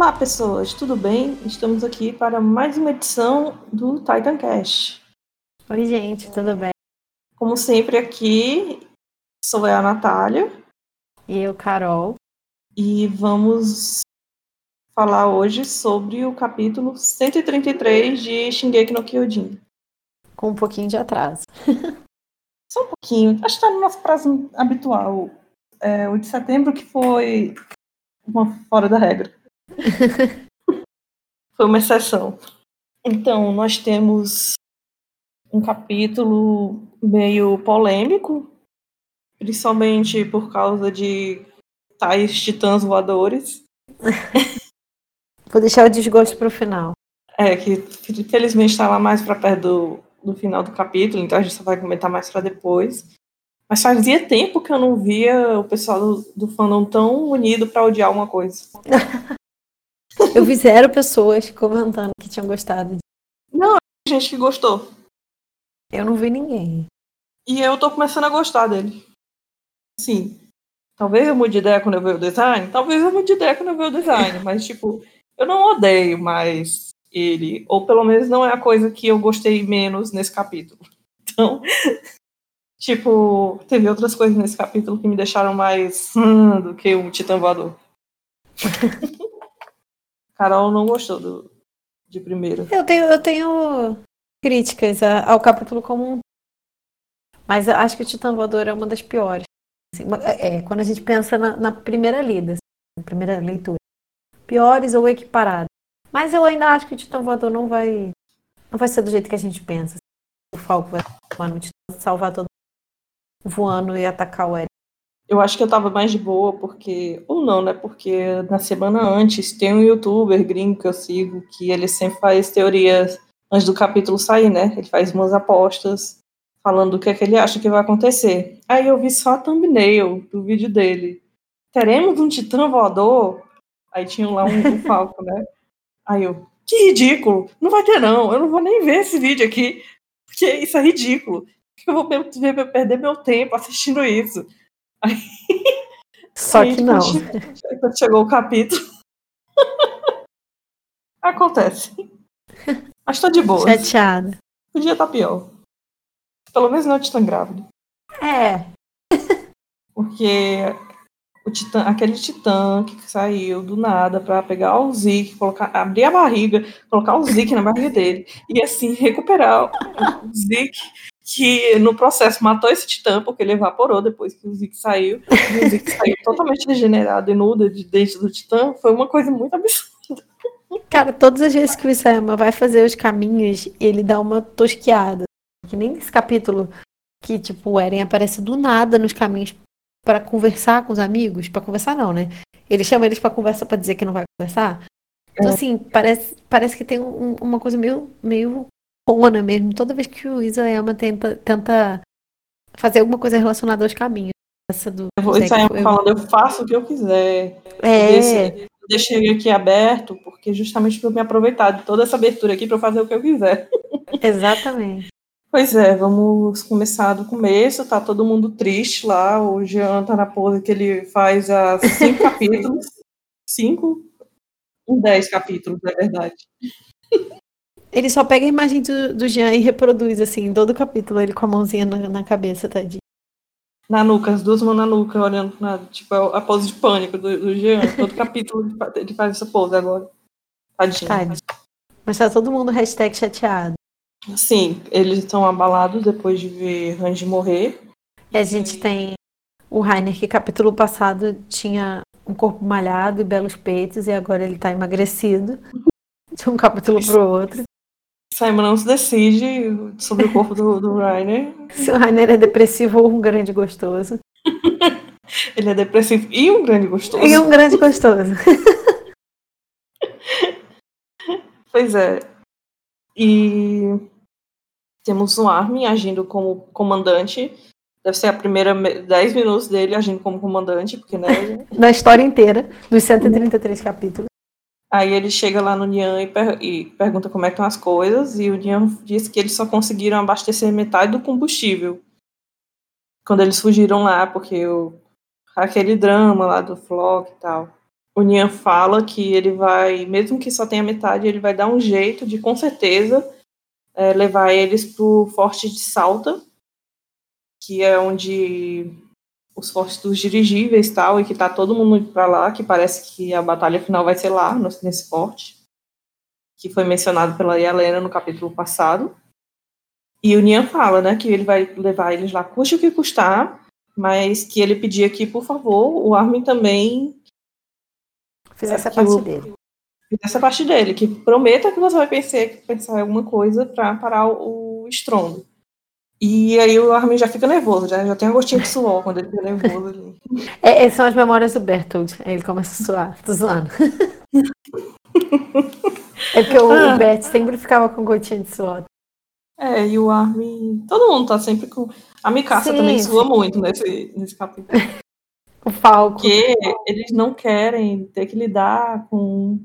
Olá, pessoas, tudo bem? Estamos aqui para mais uma edição do Titan Cash. Oi, gente, tudo bem? Como sempre, aqui sou eu, a Natália. E eu, Carol. E vamos falar hoje sobre o capítulo 133 de Shingeki no Kyojin. Com um pouquinho de atraso. Só um pouquinho. Acho que está no nosso prazo habitual. É, o de setembro que foi uma fora da regra. Foi uma exceção. Então, nós temos um capítulo meio polêmico, principalmente por causa de tais titãs voadores. Vou deixar o desgosto para o final. É, que infelizmente está lá mais para perto do, do final do capítulo, então a gente só vai comentar mais para depois. Mas fazia tempo que eu não via o pessoal do, do fandom tão unido para odiar uma coisa. Eu vi zero pessoas comentando que tinham gostado. Não, gente que gostou. Eu não vi ninguém. E eu tô começando a gostar dele. Sim. Talvez eu mude de ideia quando eu ver o design. Talvez eu mude de ideia quando eu ver o design. mas, tipo, eu não odeio mais ele. Ou pelo menos não é a coisa que eu gostei menos nesse capítulo. Então, tipo, teve outras coisas nesse capítulo que me deixaram mais hum, do que o Titã Voador. Carol não gostou do, de primeiro. Eu tenho, eu tenho críticas ao capítulo como um. Mas acho que o Titã Voador é uma das piores. Assim, é, quando a gente pensa na, na primeira lida, assim, na primeira leitura. Piores ou equiparadas. Mas eu ainda acho que o Titã Voador não vai. Não vai ser do jeito que a gente pensa. O Falco vai salvar todo mundo voando e atacar o Eric. Eu acho que eu tava mais de boa, porque. Ou não, né? Porque na semana antes tem um youtuber gringo que eu sigo, que ele sempre faz teorias antes do capítulo sair, né? Ele faz umas apostas falando o que é que ele acha que vai acontecer. Aí eu vi só a thumbnail do vídeo dele. Teremos um titã voador? Aí tinha lá um, um falco, né? Aí eu, que ridículo! Não vai ter, não. Eu não vou nem ver esse vídeo aqui, porque isso é ridículo. Eu vou perder meu tempo assistindo isso. Aí, Só aí, que não. Quando chegou o capítulo. Acontece. Mas tô de boa. Chateada. Podia estar tá pior. Pelo menos não é titã grávido. É. Porque o titã, aquele titã que saiu do nada para pegar o Zik, colocar, abrir a barriga, colocar o Zik na barriga dele e assim recuperar o Zik que no processo matou esse titã, porque ele evaporou depois que o Zeke saiu. E o Zeke saiu totalmente degenerado e nuda de dentro do titã. Foi uma coisa muito absurda. Cara, todas as vezes que o Isayama vai fazer os caminhos, ele dá uma tosqueada. Que nem nesse capítulo que, tipo, o Eren aparece do nada nos caminhos para conversar com os amigos. para conversar, não, né? Ele chama eles para conversa para dizer que não vai conversar. Então, é. assim, parece, parece que tem um, uma coisa meio, meio pona mesmo. Toda vez que o Isayama tenta, tenta fazer alguma coisa relacionada aos caminhos. Essa do, o Isayama eu... falando, eu faço o que eu quiser. É. deixei aqui aberto, porque justamente para eu me aproveitar de toda essa abertura aqui para eu fazer o que eu quiser. Exatamente. Pois é, vamos começar do começo. Tá todo mundo triste lá. O Jean tá na pose que ele faz há cinco capítulos. Cinco? Um dez capítulos, é verdade. Ele só pega a imagem do, do Jean e reproduz, assim, todo o capítulo, ele com a mãozinha na, na cabeça, tadinho. Na nuca, as duas mãos na nuca, olhando na, tipo, a pose de pânico do, do Jean. Todo capítulo ele faz essa pose agora. Tadinho. Tadinho. Mas tá todo mundo hashtag chateado. Sim, eles estão abalados depois de ver Randy morrer. E a gente tem o Rainer, que capítulo passado tinha um corpo malhado e belos peitos, e agora ele tá emagrecido. De um capítulo pro outro. Simon não se decide sobre o corpo do, do Rainer. Se o Rainer é depressivo ou um grande gostoso. Ele é depressivo e um grande gostoso. E um grande gostoso. pois é. E temos o Armin agindo como comandante. Deve ser a primeira 10 minutos dele agindo como comandante, porque né. Na história inteira, dos 133 capítulos. Aí ele chega lá no Nian e, per e, pergunta como é que estão as coisas, e o Nian diz que eles só conseguiram abastecer metade do combustível quando eles fugiram lá, porque o, aquele drama lá do Flock e tal. o Nian fala que ele vai, mesmo que só tenha metade, ele vai dar um jeito de, com certeza, é, levar eles pro Forte de Salta, que é onde os fortes dos dirigíveis tal, e que tá todo mundo indo pra lá, que parece que a batalha final vai ser lá, nesse forte, que foi mencionado pela Helena no capítulo passado. E o Nian fala, né, que ele vai levar eles lá, custe o que custar, mas que ele pedia que, por favor, o Armin também fizesse a parte o, dele. Fizesse a parte dele, que prometa que você vai pensar, pensar alguma coisa para parar o, o estrondo. E aí o Armin já fica nervoso, já, já tem um gostinho de suor quando ele fica nervoso ali. É, essas são as memórias do Bertold. Aí ele começa a suar, tô zoando. é porque o, ah. o Bert sempre ficava com gotinha de suor. É, e o Armin. Todo mundo tá sempre com. A Mikasa também sua muito nesse, nesse capítulo. o Falco. Porque eles não querem ter que lidar com.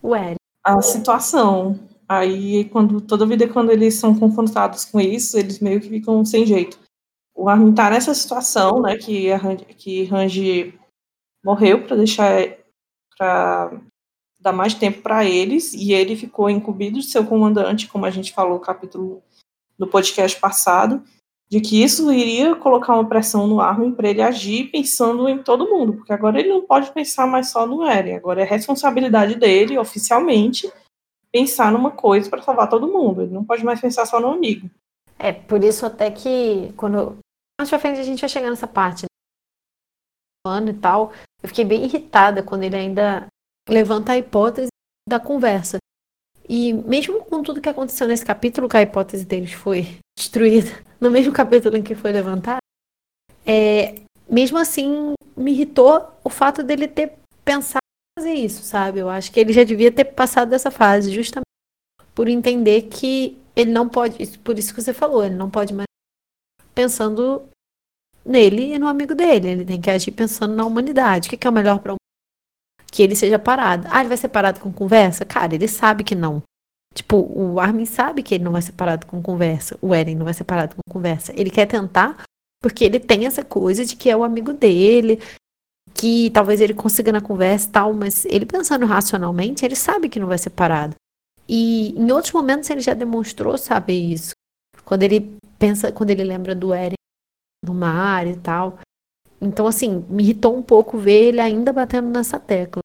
O Eren. A situação. Aí, quando, toda vida quando eles são confrontados com isso, eles meio que ficam sem jeito. O Armin tá nessa situação, né, que, que Rangi morreu para deixar para dar mais tempo para eles e ele ficou incumbido de seu comandante, como a gente falou no capítulo do podcast passado, de que isso iria colocar uma pressão no Armin para ele agir pensando em todo mundo, porque agora ele não pode pensar mais só no Eren, agora é responsabilidade dele, oficialmente, pensar numa coisa para salvar todo mundo. Ele não pode mais pensar só no amigo. É, por isso até que quando mais pra frente a gente vai chegar nessa parte né? ano e tal, eu fiquei bem irritada quando ele ainda levanta a hipótese da conversa. E mesmo com tudo que aconteceu nesse capítulo, que a hipótese deles foi destruída, no mesmo capítulo em que foi levantada, é, mesmo assim me irritou o fato dele ter pensado fazer isso, sabe? Eu acho que ele já devia ter passado dessa fase, justamente por entender que ele não pode, por isso que você falou, ele não pode mais pensando nele e no amigo dele, ele tem que agir pensando na humanidade. O que é o melhor para que ele seja parado. Ah, ele vai ser parado com conversa? Cara, ele sabe que não. Tipo, o Armin sabe que ele não vai ser parado com conversa. O Eren não vai ser parado com conversa. Ele quer tentar porque ele tem essa coisa de que é o amigo dele, que talvez ele consiga na conversa e tal, mas ele pensando racionalmente, ele sabe que não vai ser parado. E em outros momentos ele já demonstrou saber isso. Quando ele pensa, quando ele lembra do Eren no mar e tal. Então, assim, me irritou um pouco ver ele ainda batendo nessa tecla.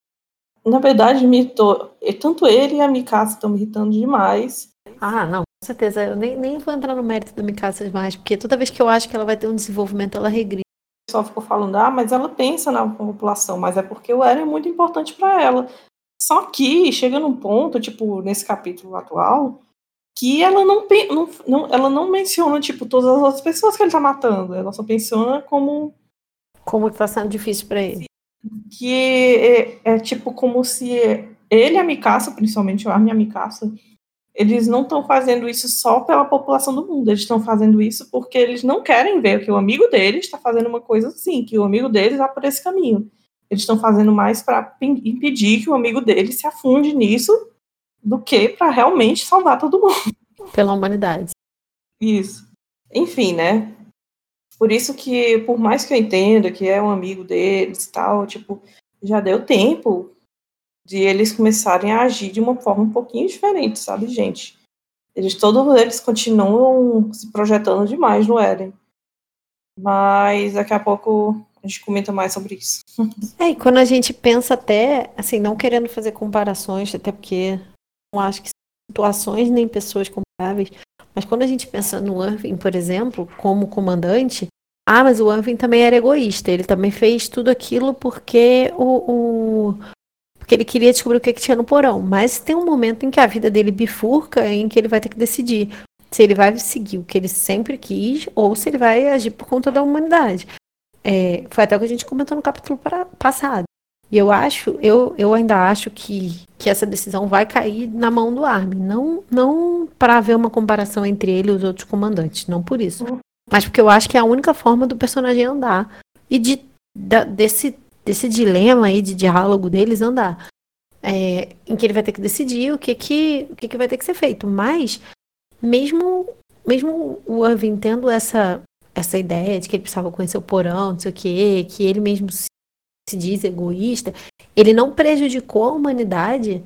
Na verdade, me irritou. Tanto ele e a Mikasa estão me irritando demais. Ah, não, com certeza. Eu nem, nem vou entrar no mérito da Mikasa mais, porque toda vez que eu acho que ela vai ter um desenvolvimento, ela regride. Pessoal ficou falando, ah, mas ela pensa na população, mas é porque o Eren é muito importante para ela. Só que chega num ponto, tipo, nesse capítulo atual, que ela não, não, não, ela não menciona, tipo, todas as outras pessoas que ele tá matando. Ela só menciona como como está sendo difícil para ele. Que é, é, tipo como se ele e a Mikasa, principalmente o Armin e a eles não estão fazendo isso só pela população do mundo, eles estão fazendo isso porque eles não querem ver que o amigo deles está fazendo uma coisa assim, que o amigo deles vá por esse caminho. Eles estão fazendo mais para impedir que o amigo deles se afunde nisso do que para realmente salvar todo mundo. Pela humanidade. Isso. Enfim, né? Por isso que, por mais que eu entenda que é um amigo deles e tal, tipo, já deu tempo de eles começarem a agir de uma forma um pouquinho diferente, sabe, gente? Eles, todos eles continuam se projetando demais no Eren. Mas daqui a pouco a gente comenta mais sobre isso. É, e quando a gente pensa até, assim, não querendo fazer comparações, até porque não acho que situações nem pessoas comparáveis, mas quando a gente pensa no Irving, por exemplo, como comandante, ah, mas o Irving também era egoísta. Ele também fez tudo aquilo porque o, o porque ele queria descobrir o que, que tinha no porão. Mas tem um momento em que a vida dele bifurca, em que ele vai ter que decidir se ele vai seguir o que ele sempre quis ou se ele vai agir por conta da humanidade. É, foi até o que a gente comentou no capítulo para, passado. E eu acho, eu, eu ainda acho que, que essa decisão vai cair na mão do Armin. Não, não para haver uma comparação entre ele e os outros comandantes, não por isso. Uhum. Mas porque eu acho que é a única forma do personagem andar. E de, da, desse, desse dilema aí de diálogo deles andar. É, em que ele vai ter que decidir o que que, o que, que vai ter que ser feito. Mas, mesmo, mesmo o Irving tendo essa, essa ideia de que ele precisava conhecer o porão, não sei o quê, que ele mesmo se se diz egoísta, ele não prejudicou a humanidade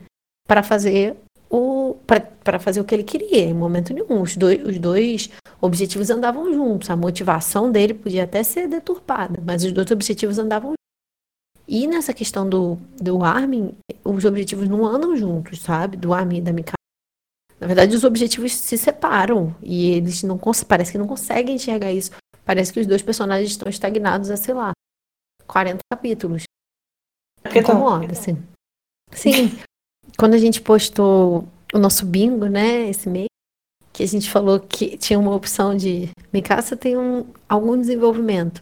para fazer o para fazer o que ele queria em momento nenhum. Os dois, os dois objetivos andavam juntos. A motivação dele podia até ser deturpada, mas os dois objetivos andavam. E nessa questão do, do Armin, os objetivos não andam juntos, sabe? Do Armin e da Mikasa. Na verdade, os objetivos se separam e eles não parece que não conseguem enxergar isso. Parece que os dois personagens estão estagnados há, sei lá, 40 capítulos. Que incomoda, assim. Sim. Quando a gente postou o nosso bingo, né, esse mês, que a gente falou que tinha uma opção de Mikasa tem um, algum desenvolvimento.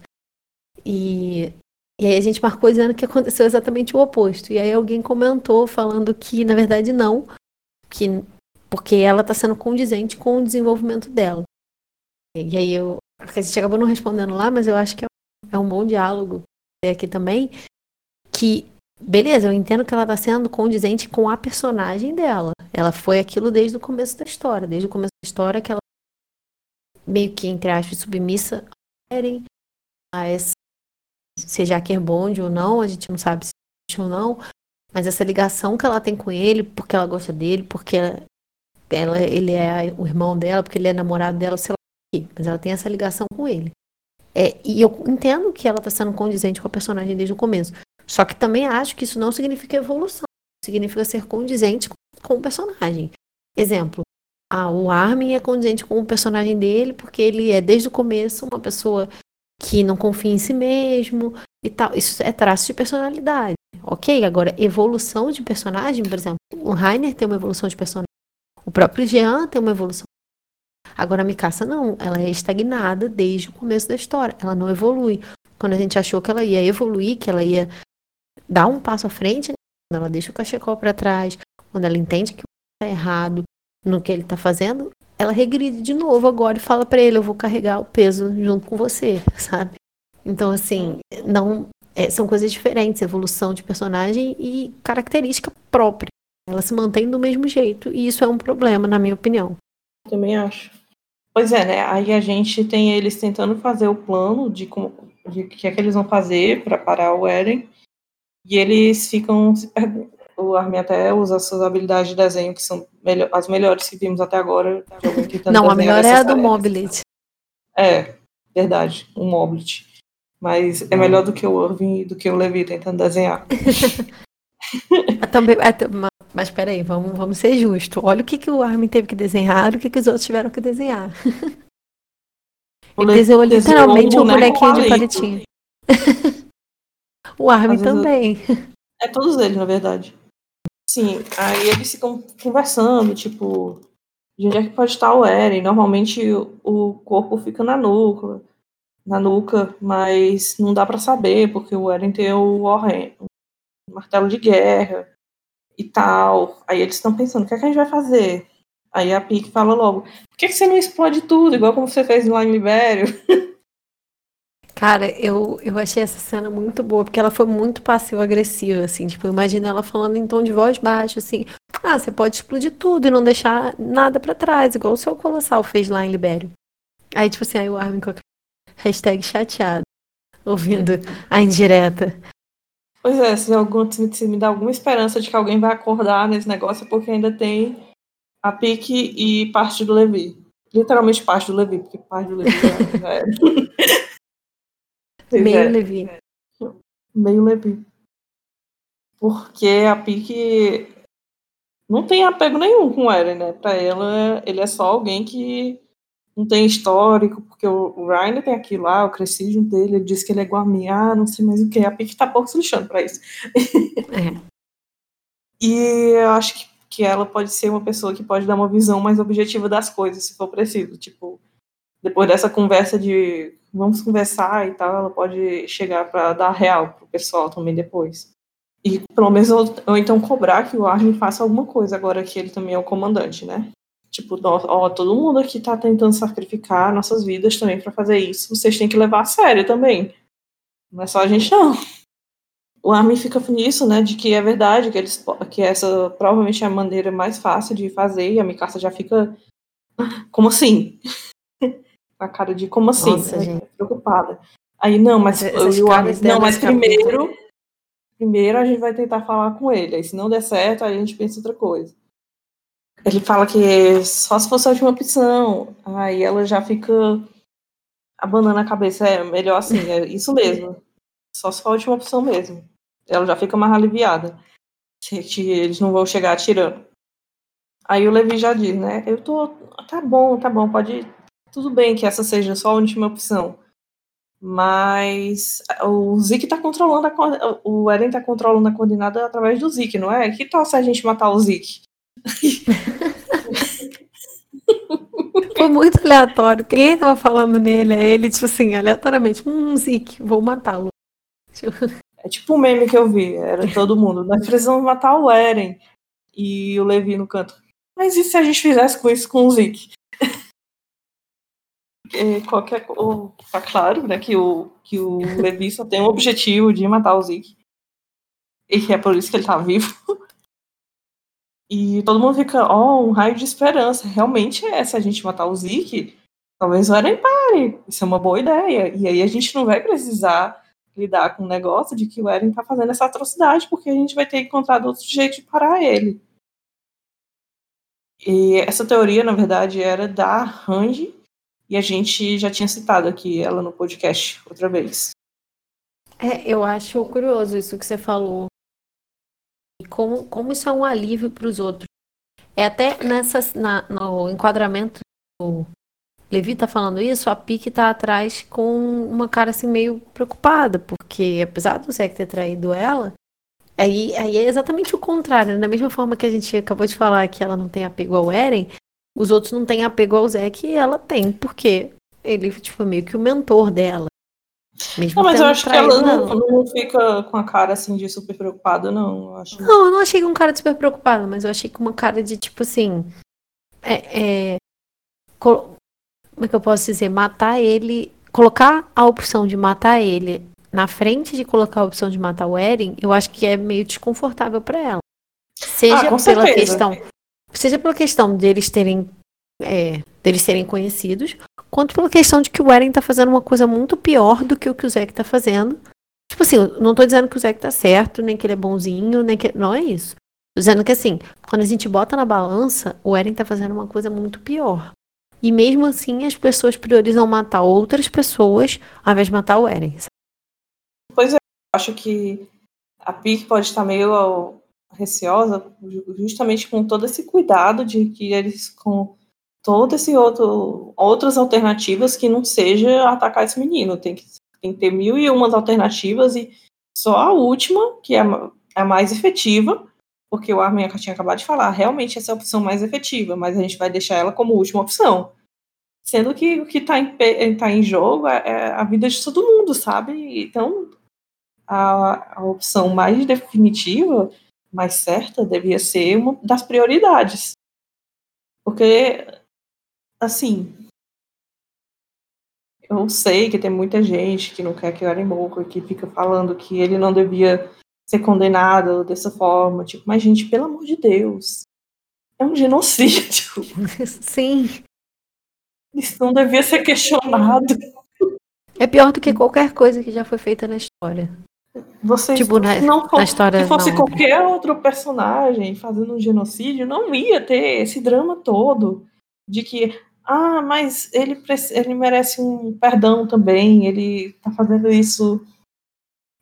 E, e aí a gente marcou dizendo que aconteceu exatamente o oposto. E aí alguém comentou falando que, na verdade, não, que porque ela está sendo condizente com o desenvolvimento dela. E aí eu, a gente acabou não respondendo lá, mas eu acho que é um bom diálogo aqui também, que beleza, eu entendo que ela está sendo condizente com a personagem dela. Ela foi aquilo desde o começo da história, desde o começo da história que ela meio que entre aspas submissa a essa, seja quer bonde ou não, a gente não sabe se é ou não, mas essa ligação que ela tem com ele, porque ela gosta dele, porque ela, ele é o irmão dela, porque ele é namorado dela, sei lá mas ela tem essa ligação com ele. É, e eu entendo que ela está sendo condizente com a personagem desde o começo. Só que também acho que isso não significa evolução. Significa ser condizente com, com o personagem. Exemplo, ah, o Armin é condizente com o personagem dele porque ele é desde o começo uma pessoa que não confia em si mesmo e tal. Isso é traço de personalidade. Ok? Agora, evolução de personagem, por exemplo, o Rainer tem uma evolução de personagem. O próprio Jean tem uma evolução. Agora a Mikasa não, ela é estagnada desde o começo da história. Ela não evolui. Quando a gente achou que ela ia evoluir, que ela ia dar um passo à frente, né? quando ela deixa o cachecol para trás, quando ela entende que está errado no que ele está fazendo, ela regride de novo agora e fala para ele: eu vou carregar o peso junto com você, sabe? Então, assim, não é, são coisas diferentes, evolução de personagem e característica própria. Ela se mantém do mesmo jeito e isso é um problema, na minha opinião. Também acho. Pois é, né? Aí a gente tem eles tentando fazer o plano de como de que é que eles vão fazer para parar o Eren. E eles ficam se perguntando. O Armin até usa suas habilidades de desenho, que são melhor, as melhores que vimos até agora. Não, a melhor é a do Mobilit. É, verdade, o Mobilit. Mas é melhor do que o Irving e do que o Levi tentando desenhar. Também, mas peraí, vamos, vamos ser justos. Olha o que, que o Armin teve que desenhar e o que, que os outros tiveram que desenhar. Ele desenhou literalmente um bonequinho de palitinho. o Armin também. É todos eles, na verdade. Sim, aí eles ficam conversando, tipo, de onde é que pode estar o Eren? Normalmente o corpo fica na nuca, na nuca, mas não dá para saber, porque o Eren tem o Warren, o martelo de guerra e tal. Aí eles estão pensando, o que, é que a gente vai fazer? Aí a Pique fala logo, por que, que você não explode tudo, igual como você fez lá em Libério? Cara, eu, eu achei essa cena muito boa, porque ela foi muito passivo-agressiva, assim, tipo, imagina ela falando em tom de voz baixo, assim, ah, você pode explodir tudo e não deixar nada para trás, igual o seu Colossal fez lá em Libério. Aí, tipo assim, aí o Armin com a hashtag chateado, ouvindo a indireta. Pois é, se, algum, se me dá alguma esperança de que alguém vai acordar nesse negócio, é porque ainda tem a Pique e parte do Levi. Literalmente parte do Levi, porque parte do Levi já, é. Meio é. Levi. Meio Levi. Porque a Pique não tem apego nenhum com o Eren, né? Pra ela, ele é só alguém que não tem histórico, porque o, Ryan tem aqui lá, o cresci junto dele, ele disse que ele é igual a mim, ah, não sei mais o que, a Pique tá pouco se lixando pra isso. É. e eu acho que, que ela pode ser uma pessoa que pode dar uma visão mais objetiva das coisas, se for preciso. Tipo, depois dessa conversa de vamos conversar e tal, ela pode chegar para dar real pro pessoal também depois. E pelo menos ou, ou então cobrar que o Armin faça alguma coisa agora que ele também é o comandante, né? Tipo, ó, todo mundo aqui tá tentando sacrificar nossas vidas também para fazer isso. Vocês têm que levar a sério também. Não é só a gente, não. O Armin fica nisso, né, de que é verdade, que, eles, que essa provavelmente é a maneira mais fácil de fazer, e a Mikasa já fica. Como assim? A cara de como assim? Nossa, né? Preocupada. Aí, não, mas, eu, eu, não, mas primeiro primeiro a gente vai tentar falar com ele. Aí se não der certo, a gente pensa outra coisa. Ele fala que só se fosse a última opção. Aí ela já fica abanando a cabeça. É melhor assim, é isso mesmo. Só se for a última opção mesmo. Ela já fica mais aliviada. Eles não vão chegar atirando. Aí o Levi já diz, né? Eu tô. Tá bom, tá bom, pode. Tudo bem que essa seja só a última opção. Mas o Zik tá controlando a, o Eren tá controlando a coordenada através do Zik, não é? Que tal se a gente matar o Zik? Foi muito aleatório. Quem tava falando nele é ele, tipo assim, aleatoriamente, um Zik, vou matá-lo. É tipo um meme que eu vi, era todo mundo. Nós precisamos matar o Eren. E o Levi no canto. Mas e se a gente fizesse com isso com o Zik? Qualquer tá claro, né, que o que o Levi só tem o objetivo de matar o Zeke. E é por isso que ele tá vivo. E todo mundo fica, ó, oh, um raio de esperança. Realmente é, se a gente matar o Zeke, talvez o Eren pare. Isso é uma boa ideia. E aí a gente não vai precisar lidar com o negócio de que o Eren tá fazendo essa atrocidade, porque a gente vai ter encontrado outro jeito de parar ele. E essa teoria, na verdade, era da Randy, e a gente já tinha citado aqui ela no podcast outra vez. É, eu acho curioso isso que você falou. Como, como isso é um alívio para os outros. É até nessa, na, no enquadramento do Levi tá falando isso, a Pique tá atrás com uma cara assim meio preocupada, porque apesar do Zé ter traído ela, aí, aí é exatamente o contrário. Né? Da mesma forma que a gente acabou de falar que ela não tem apego ao Eren, os outros não têm apego ao Zé que ela tem, porque ele tipo, meio que o mentor dela. Mesmo não, mas eu acho que ela não, não, fica com a cara assim de super preocupada, não. Eu acho... Não, eu não achei com um cara de super preocupada, mas eu achei com uma cara de tipo assim. É, é, como é que eu posso dizer? Matar ele. Colocar a opção de matar ele na frente de colocar a opção de matar o Eren, eu acho que é meio desconfortável para ela. Seja ah, pela certeza. questão seja pela questão deles terem é, deles serem conhecidos, quanto pela questão de que o Eren tá fazendo uma coisa muito pior do que o que o Zack tá fazendo. Tipo assim, não tô dizendo que o Zack tá certo, nem que ele é bonzinho, nem que. Não é isso. Tô dizendo que assim, quando a gente bota na balança, o Eren tá fazendo uma coisa muito pior. E mesmo assim, as pessoas priorizam matar outras pessoas ao invés de matar o Eren. Pois é, acho que a Pique pode estar meio receosa justamente com todo esse cuidado de que eles com todo esse outro outras alternativas que não seja atacar esse menino. Tem que, tem que ter mil e umas alternativas e só a última que é a mais efetiva porque o Armin tinha acabado de falar realmente essa é a opção mais efetiva mas a gente vai deixar ela como última opção. Sendo que o que está em, tá em jogo é, é a vida de todo mundo sabe? Então a, a opção mais definitiva mais certa devia ser uma das prioridades. Porque, assim, eu sei que tem muita gente que não quer que o morra, que fica falando que ele não devia ser condenado dessa forma. Tipo, mas, gente, pelo amor de Deus, é um genocídio. Sim. Isso não devia ser questionado. É pior do que qualquer coisa que já foi feita na história. Vocês tipo, na, não na história, se fosse não. qualquer outro personagem fazendo um genocídio, não ia ter esse drama todo de que ah, mas ele, ele merece um perdão também, ele tá fazendo isso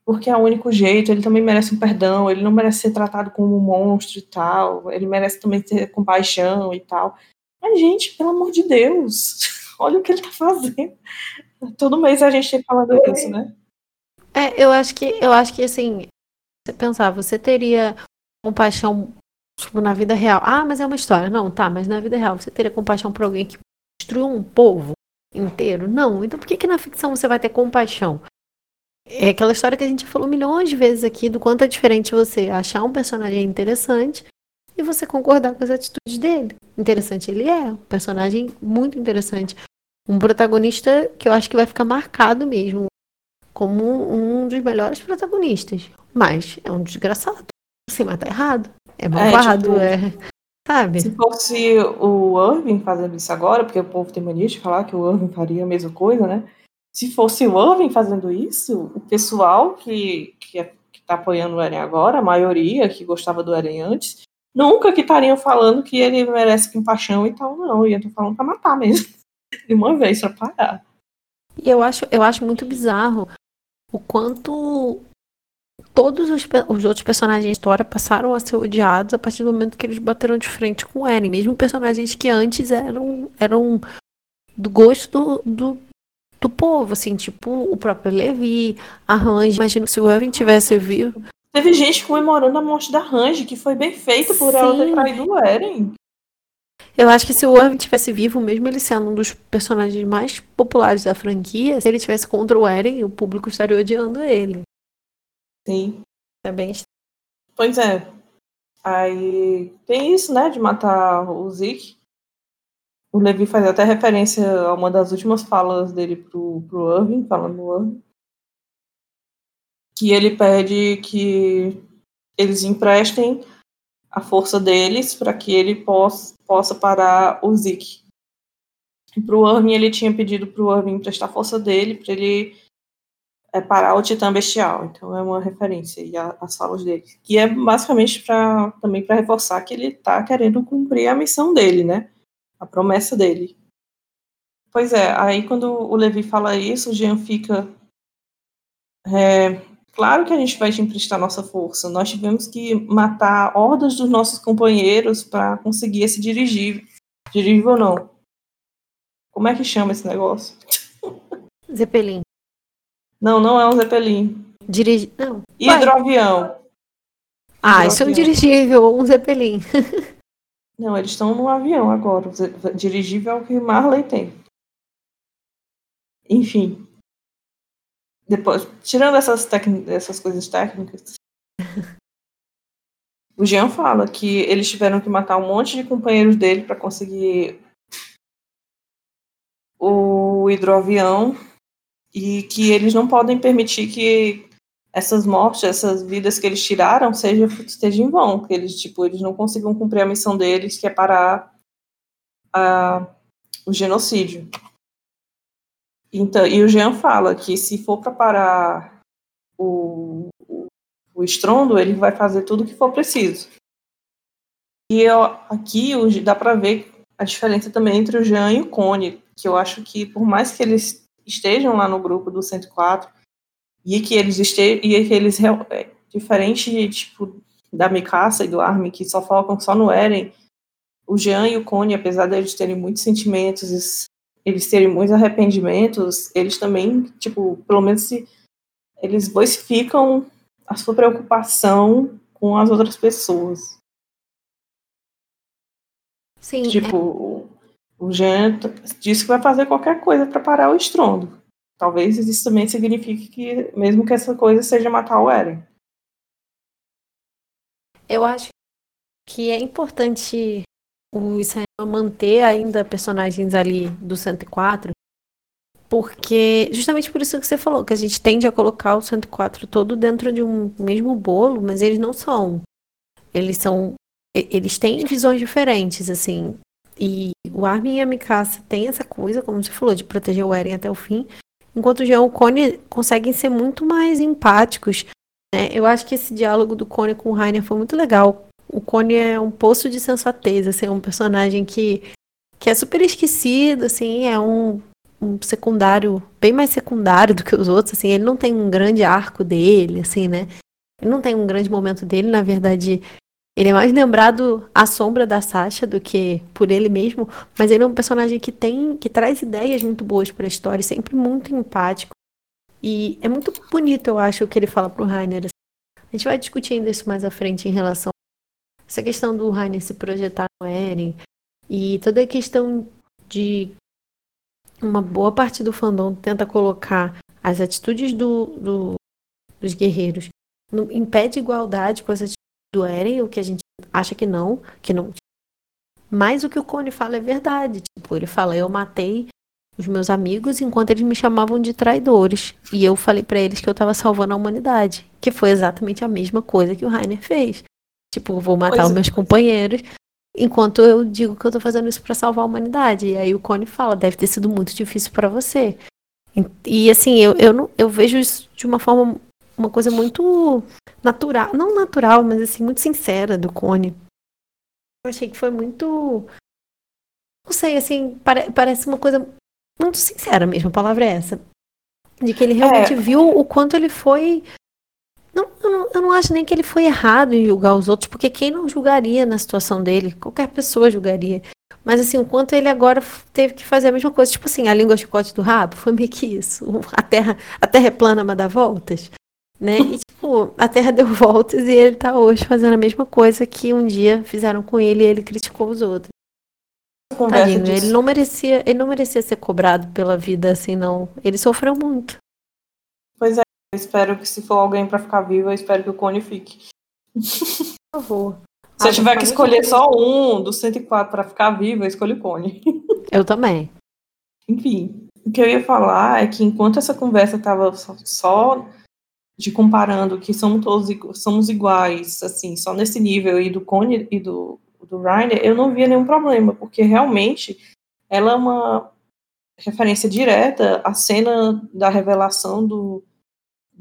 porque é o único jeito, ele também merece um perdão, ele não merece ser tratado como um monstro e tal, ele merece também ter compaixão e tal. Mas, gente, pelo amor de Deus, olha o que ele tá fazendo. Todo mês a gente tem falando isso, né? É, eu acho que, eu acho que assim, você pensar, você teria compaixão, tipo, na vida real. Ah, mas é uma história. Não, tá, mas na vida real, você teria compaixão por alguém que destruiu um povo inteiro? Não. Então por que, que na ficção você vai ter compaixão? É aquela história que a gente falou milhões de vezes aqui do quanto é diferente você achar um personagem interessante e você concordar com as atitudes dele. Interessante ele é, um personagem muito interessante. Um protagonista que eu acho que vai ficar marcado mesmo como um dos melhores protagonistas. Mas é um desgraçado. Assim, mas tá errado. É malvado, é, tipo, é, Sabe? Se fosse o Irving fazendo isso agora, porque o povo tem mania de falar que o Irving faria a mesma coisa, né? Se fosse o Irving fazendo isso, o pessoal que, que, é, que tá apoiando o Eren agora, a maioria que gostava do Eren antes, nunca que estariam falando que ele merece compaixão e tal, não. Iam falando pra matar mesmo. De uma vez, pra parar. E eu acho, eu acho muito bizarro o quanto todos os, os, outros personagens da história passaram a ser odiados a partir do momento que eles bateram de frente com o Eren. Mesmo personagens que antes eram, eram do gosto do, do, do povo, assim, tipo o próprio Levi, a Range. Imagina se o Eren tivesse vivo. Teve gente comemorando a morte da Range, que foi bem feito por Sim. ela ter traído o Eren. Eu acho que se o Eren tivesse vivo, mesmo ele sendo um dos personagens mais populares da franquia, se ele tivesse contra o Eren, o público estaria odiando ele. Sim. É bem Pois é. Aí tem isso, né, de matar o Zeke. O Levi faz até referência a uma das últimas falas dele pro, pro Irving, falando no Irving. Que ele pede que eles emprestem a força deles para que ele possa, possa parar o Zeke. Para o Irving, ele tinha pedido para o Irving emprestar a força dele para ele é, parar o Titã Bestial. Então é uma referência e as falas dele. Que é basicamente para também para reforçar que ele está querendo cumprir a missão dele, né? A promessa dele. Pois é, aí quando o Levi fala isso, o Jean fica. É, claro que a gente vai te emprestar nossa força. Nós tivemos que matar hordas dos nossos companheiros para conseguir esse dirigível. Dirigível não. Como é que chama esse negócio? Zeppelin. Não, não é um Zeppelin. Dirigi... Não. Hidroavião. Ah, isso é um dirigível ou um Zeppelin. não, eles estão no avião agora. O dirigível é o que Marley tem. Enfim. Depois, tirando essas, essas coisas técnicas, o Jean fala que eles tiveram que matar um monte de companheiros dele para conseguir o hidroavião e que eles não podem permitir que essas mortes, essas vidas que eles tiraram, seja, estejam em vão, que eles, tipo, eles não consigam cumprir a missão deles, que é parar a, o genocídio. Então, e o Jean fala que se for para parar o, o, estrondo, ele vai fazer tudo o que for preciso. E eu, aqui dá para ver a diferença também entre o Jean e o Cone, que eu acho que por mais que eles estejam lá no grupo do 104 e que eles estejam e que eles é, diferente tipo da Mikasa e do Armin que só focam só no Eren, o Jean e o Cone, apesar de eles terem muitos sentimentos, eles terem muitos arrependimentos, eles também, tipo, pelo menos se eles ficam a sua preocupação com as outras pessoas. Sim. Tipo, é... O Jean disse que vai fazer qualquer coisa para parar o estrondo. Talvez isso também signifique que, mesmo que essa coisa seja matar o Eren. Eu acho que é importante o Israel manter ainda personagens ali do 104, porque justamente por isso que você falou, que a gente tende a colocar o 104 todo dentro de um mesmo bolo, mas eles não são. Eles são. Eles têm visões diferentes, assim. E o Armin e a Mikasa têm essa coisa, como você falou, de proteger o Eren até o fim, enquanto o Jean e o Cone conseguem ser muito mais empáticos. Né? Eu acho que esse diálogo do Cone com o Rainer foi muito legal. O Cone é um poço de sensatez, assim, é um personagem que, que é super esquecido, assim, é um, um secundário, bem mais secundário do que os outros, assim, ele não tem um grande arco dele, assim, né? Ele não tem um grande momento dele, na verdade, ele é mais lembrado à sombra da Sasha do que por ele mesmo, mas ele é um personagem que tem, que traz ideias muito boas para a história, sempre muito empático. E é muito bonito, eu acho, o que ele fala pro Rainer. A gente vai discutir ainda isso mais à frente em relação essa questão do Rainer se projetar no Eren e toda a questão de uma boa parte do fandom tenta colocar as atitudes do, do dos guerreiros no, em pé de igualdade com as atitudes do Eren, o que a gente acha que não, que não. Mas o que o Cone fala é verdade. Tipo, ele fala, eu matei os meus amigos enquanto eles me chamavam de traidores. E eu falei para eles que eu tava salvando a humanidade. Que foi exatamente a mesma coisa que o Rainer fez. Tipo, vou matar pois os meus é. companheiros enquanto eu digo que eu tô fazendo isso para salvar a humanidade. E aí o Cone fala, deve ter sido muito difícil para você. E, e assim, eu, eu, não, eu vejo isso de uma forma uma coisa muito natural, não natural, mas assim, muito sincera do Cone. Eu achei que foi muito. Não sei, assim, pare, parece uma coisa muito sincera mesmo, a palavra é essa. De que ele realmente é. viu o quanto ele foi. Não, eu, não, eu não acho nem que ele foi errado em julgar os outros, porque quem não julgaria na situação dele? Qualquer pessoa julgaria. Mas assim, o quanto ele agora teve que fazer a mesma coisa. Tipo assim, a língua chicote do rabo, foi meio que isso. A terra, a terra é plana, mas dá voltas. Né? E tipo, a terra deu voltas e ele tá hoje fazendo a mesma coisa que um dia fizeram com ele e ele criticou os outros. Tadinho, ele não merecia, ele não merecia ser cobrado pela vida assim, não. Ele sofreu muito. Eu espero que se for alguém para ficar vivo, eu espero que o Cone fique. Por favor. Se eu tiver que escolher só um dos 104 para ficar vivo, eu escolho o Cone. Eu também. Enfim, o que eu ia falar é que enquanto essa conversa estava só de comparando que somos todos somos iguais, assim, só nesse nível e do Cone e do, do Rainer, eu não via nenhum problema, porque realmente ela é uma referência direta à cena da revelação do,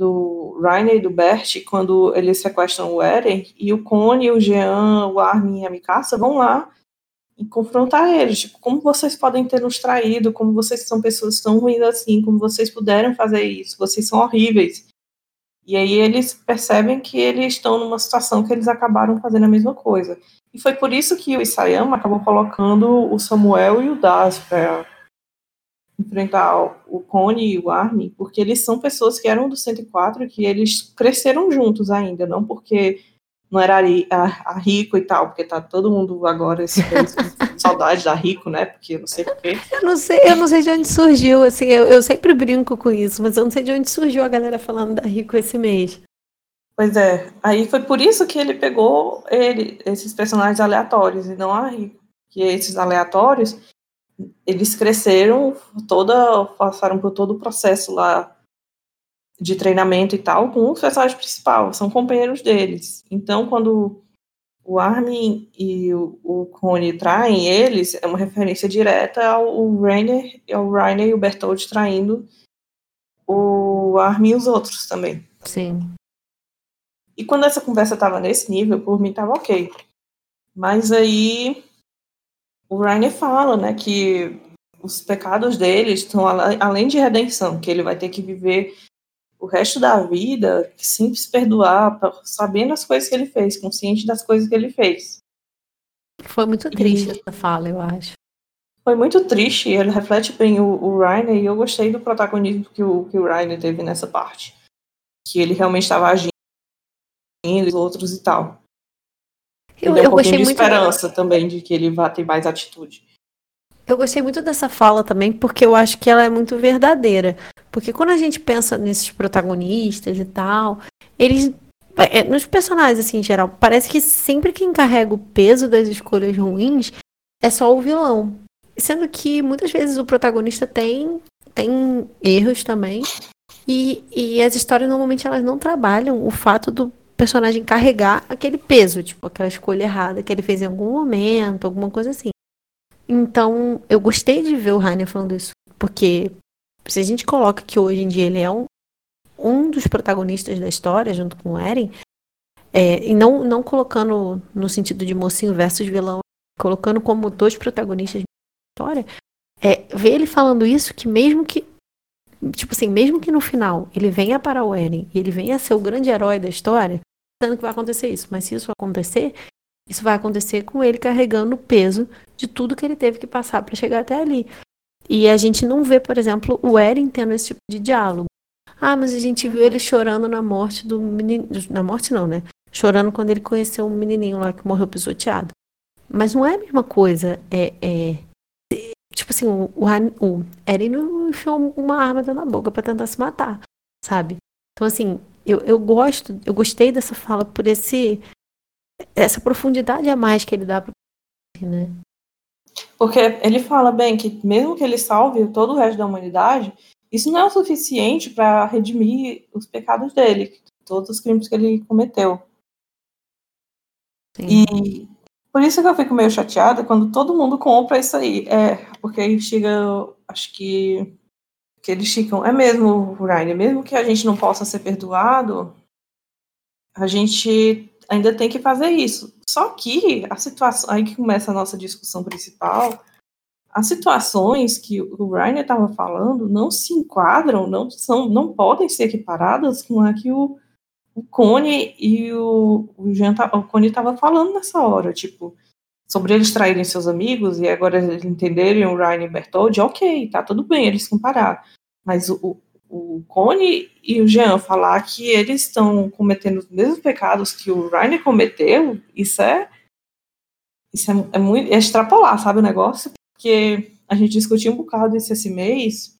do Rainer e do Bert, quando eles sequestram o Eren, e o Cone, o Jean, o Armin e a Mikasa vão lá e confrontar eles. Tipo, como vocês podem ter nos traído, como vocês são pessoas tão ruins assim, como vocês puderam fazer isso, vocês são horríveis. E aí eles percebem que eles estão numa situação que eles acabaram fazendo a mesma coisa. E foi por isso que o Isayama acabou colocando o Samuel e o Das para enfrentar o Cone e o Armin, porque eles são pessoas que eram do 104 que eles cresceram juntos ainda, não porque não era a, a, Rico e tal, porque tá todo mundo agora esse, saudade da Rico, né? Porque eu não sei porquê. Eu não sei, eu não sei de onde surgiu, assim, eu, eu sempre brinco com isso, mas eu não sei de onde surgiu a galera falando da Rico esse mês. Pois é, aí foi por isso que ele pegou ele, esses personagens aleatórios e não a Rico. Que esses aleatórios eles cresceram toda, passaram por todo o processo lá de treinamento e tal com o personagem principal, são companheiros deles. Então, quando o Armin e o, o Cone traem eles, é uma referência direta ao Rainer, ao Rainer e o Bertold traindo o Armin e os outros também. Sim. E quando essa conversa estava nesse nível, por mim estava ok. Mas aí o Rainer fala, né, que os pecados dele estão além de redenção, que ele vai ter que viver o resto da vida sem se perdoar, sabendo as coisas que ele fez, consciente das coisas que ele fez. Foi muito triste e... essa fala, eu acho. Foi muito triste, ele reflete bem o, o Rainer, e eu gostei do protagonismo que o, que o Rainer teve nessa parte. Que ele realmente estava agindo, os outros e tal. Eu, eu um gostei de muito esperança da... também de que ele vá ter mais atitude. Eu gostei muito dessa fala também, porque eu acho que ela é muito verdadeira. Porque quando a gente pensa nesses protagonistas e tal, eles. É, nos personagens, assim, em geral, parece que sempre quem carrega o peso das escolhas ruins é só o vilão. Sendo que muitas vezes o protagonista tem, tem erros também. E, e as histórias normalmente elas não trabalham o fato do personagem carregar aquele peso, tipo, aquela escolha errada que ele fez em algum momento, alguma coisa assim. Então, eu gostei de ver o Rainer falando isso, porque se a gente coloca que hoje em dia ele é um, um dos protagonistas da história, junto com o Eren, é, e não, não colocando no sentido de mocinho versus vilão, colocando como dois protagonistas da história, é, ver ele falando isso, que mesmo que tipo assim, mesmo que no final ele venha para o Eren e ele venha ser o grande herói da história, que vai acontecer isso, mas se isso acontecer, isso vai acontecer com ele carregando o peso de tudo que ele teve que passar para chegar até ali. E a gente não vê, por exemplo, o Eren tendo esse tipo de diálogo. Ah, mas a gente viu ele chorando na morte do menino. Na morte não, né? Chorando quando ele conheceu um menininho lá que morreu pisoteado. Mas não é a mesma coisa. É, é... Tipo assim, o, o Eren não enfiou uma arma na boca para tentar se matar, sabe? Então, assim, eu, eu gosto, eu gostei dessa fala por esse essa profundidade a mais que ele dá para né? Porque ele fala bem que mesmo que ele salve todo o resto da humanidade, isso não é o suficiente para redimir os pecados dele, todos os crimes que ele cometeu. Sim. E por isso que eu fico meio chateada quando todo mundo compra isso aí. É, porque aí chega, acho que Que eles ficam, é mesmo, Ryan, mesmo que a gente não possa ser perdoado, a gente ainda tem que fazer isso. Só que a situação, aí que começa a nossa discussão principal, as situações que o Rainer estava falando não se enquadram, não são, não podem ser equiparadas com a que o, o Cone e o, o Jean, o Cone estava falando nessa hora, tipo, sobre eles traírem seus amigos e agora eles entenderem o Ryan e o Bertoldi, ok, tá tudo bem eles comparar. Mas o, o Cone e o Jean falar que eles estão cometendo os mesmos pecados que o Ryan cometeu, isso é isso é, é muito é extrapolar, sabe o negócio? Porque a gente discutiu um bocado isso esse mês.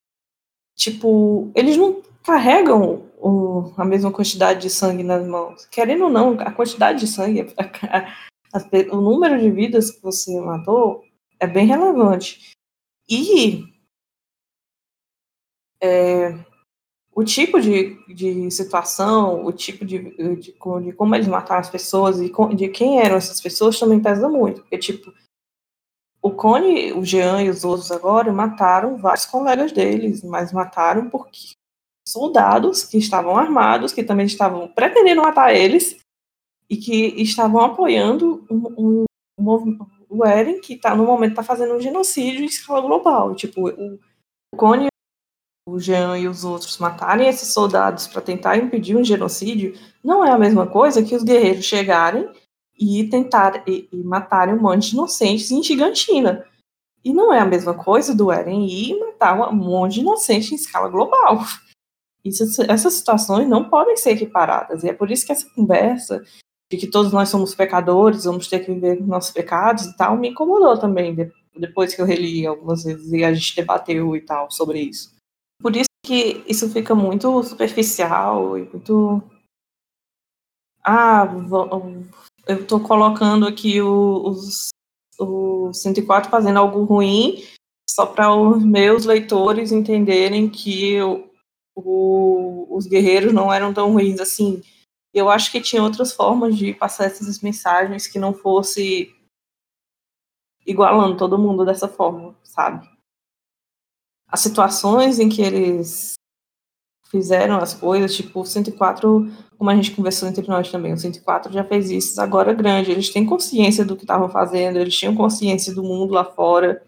Tipo, eles não carregam o, a mesma quantidade de sangue nas mãos. Querendo ou não, a quantidade de sangue, a, a, o número de vidas que você matou é bem relevante. E é, o tipo de, de situação, o tipo de, de, de, como eles mataram as pessoas e de quem eram essas pessoas também pesa muito. Porque, tipo, o Cone, o Jean e os outros agora mataram vários colegas deles, mas mataram porque soldados que estavam armados, que também estavam pretendendo matar eles e que estavam apoiando o Eren, que tá, no momento está fazendo um genocídio em escala global. Tipo, o, o Cone, o Jean e os outros matarem esses soldados para tentar impedir um genocídio não é a mesma coisa que os guerreiros chegarem e tentar e, e matarem um monte de inocentes em Gigantina. E não é a mesma coisa do Eren ir matar um monte de inocentes em escala global. Isso, essas situações não podem ser equiparadas. E é por isso que essa conversa de que todos nós somos pecadores, vamos ter que viver com nossos pecados e tal, me incomodou também, depois que eu reli algumas vezes e a gente debateu e tal sobre isso. Por isso que isso fica muito superficial e muito. Ah, eu estou colocando aqui os, o 104 fazendo algo ruim, só para os meus leitores entenderem que o, o, os guerreiros não eram tão ruins assim. Eu acho que tinha outras formas de passar essas mensagens que não fosse igualando todo mundo dessa forma, sabe? As situações em que eles fizeram as coisas, tipo, o 104, como a gente conversou entre nós também, o 104 já fez isso, agora é grande, eles têm consciência do que estavam fazendo, eles tinham consciência do mundo lá fora.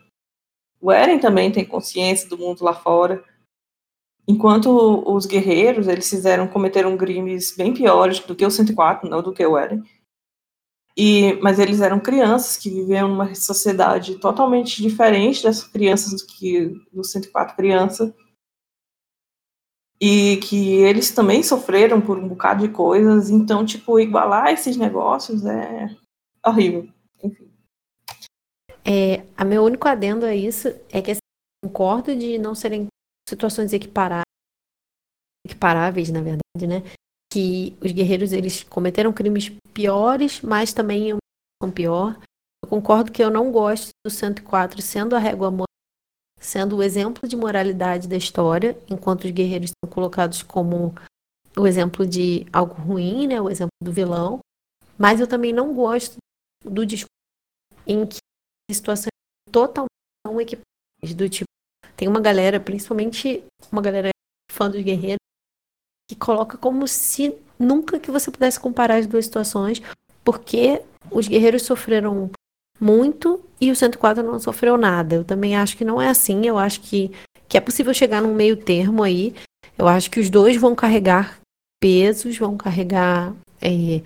O Eren também tem consciência do mundo lá fora. Enquanto os guerreiros, eles fizeram, cometeram crimes bem piores do que o 104, não do que o Eren. E, mas eles eram crianças que viviam numa sociedade totalmente diferente dessas crianças que do 104 criança e que eles também sofreram por um bocado de coisas, então, tipo, igualar esses negócios é horrível, enfim. É, a meu único adendo a isso é que assim, concordo de não serem situações equiparáveis, equiparáveis, na verdade, né? Que os guerreiros eles cometeram crimes piores, mas também são pior. Eu concordo que eu não gosto do 104 sendo a régua sendo o exemplo de moralidade da história, enquanto os guerreiros são colocados como o exemplo de algo ruim, né, o exemplo do vilão. Mas eu também não gosto do discurso em que situações totalmente não equipadas, do tipo, tem uma galera, principalmente uma galera fã dos guerreiros, que coloca como se nunca que você pudesse comparar as duas situações, porque os guerreiros sofreram muito e o 104 não sofreu nada. Eu também acho que não é assim. Eu acho que, que é possível chegar num meio termo aí. Eu acho que os dois vão carregar pesos, vão carregar é,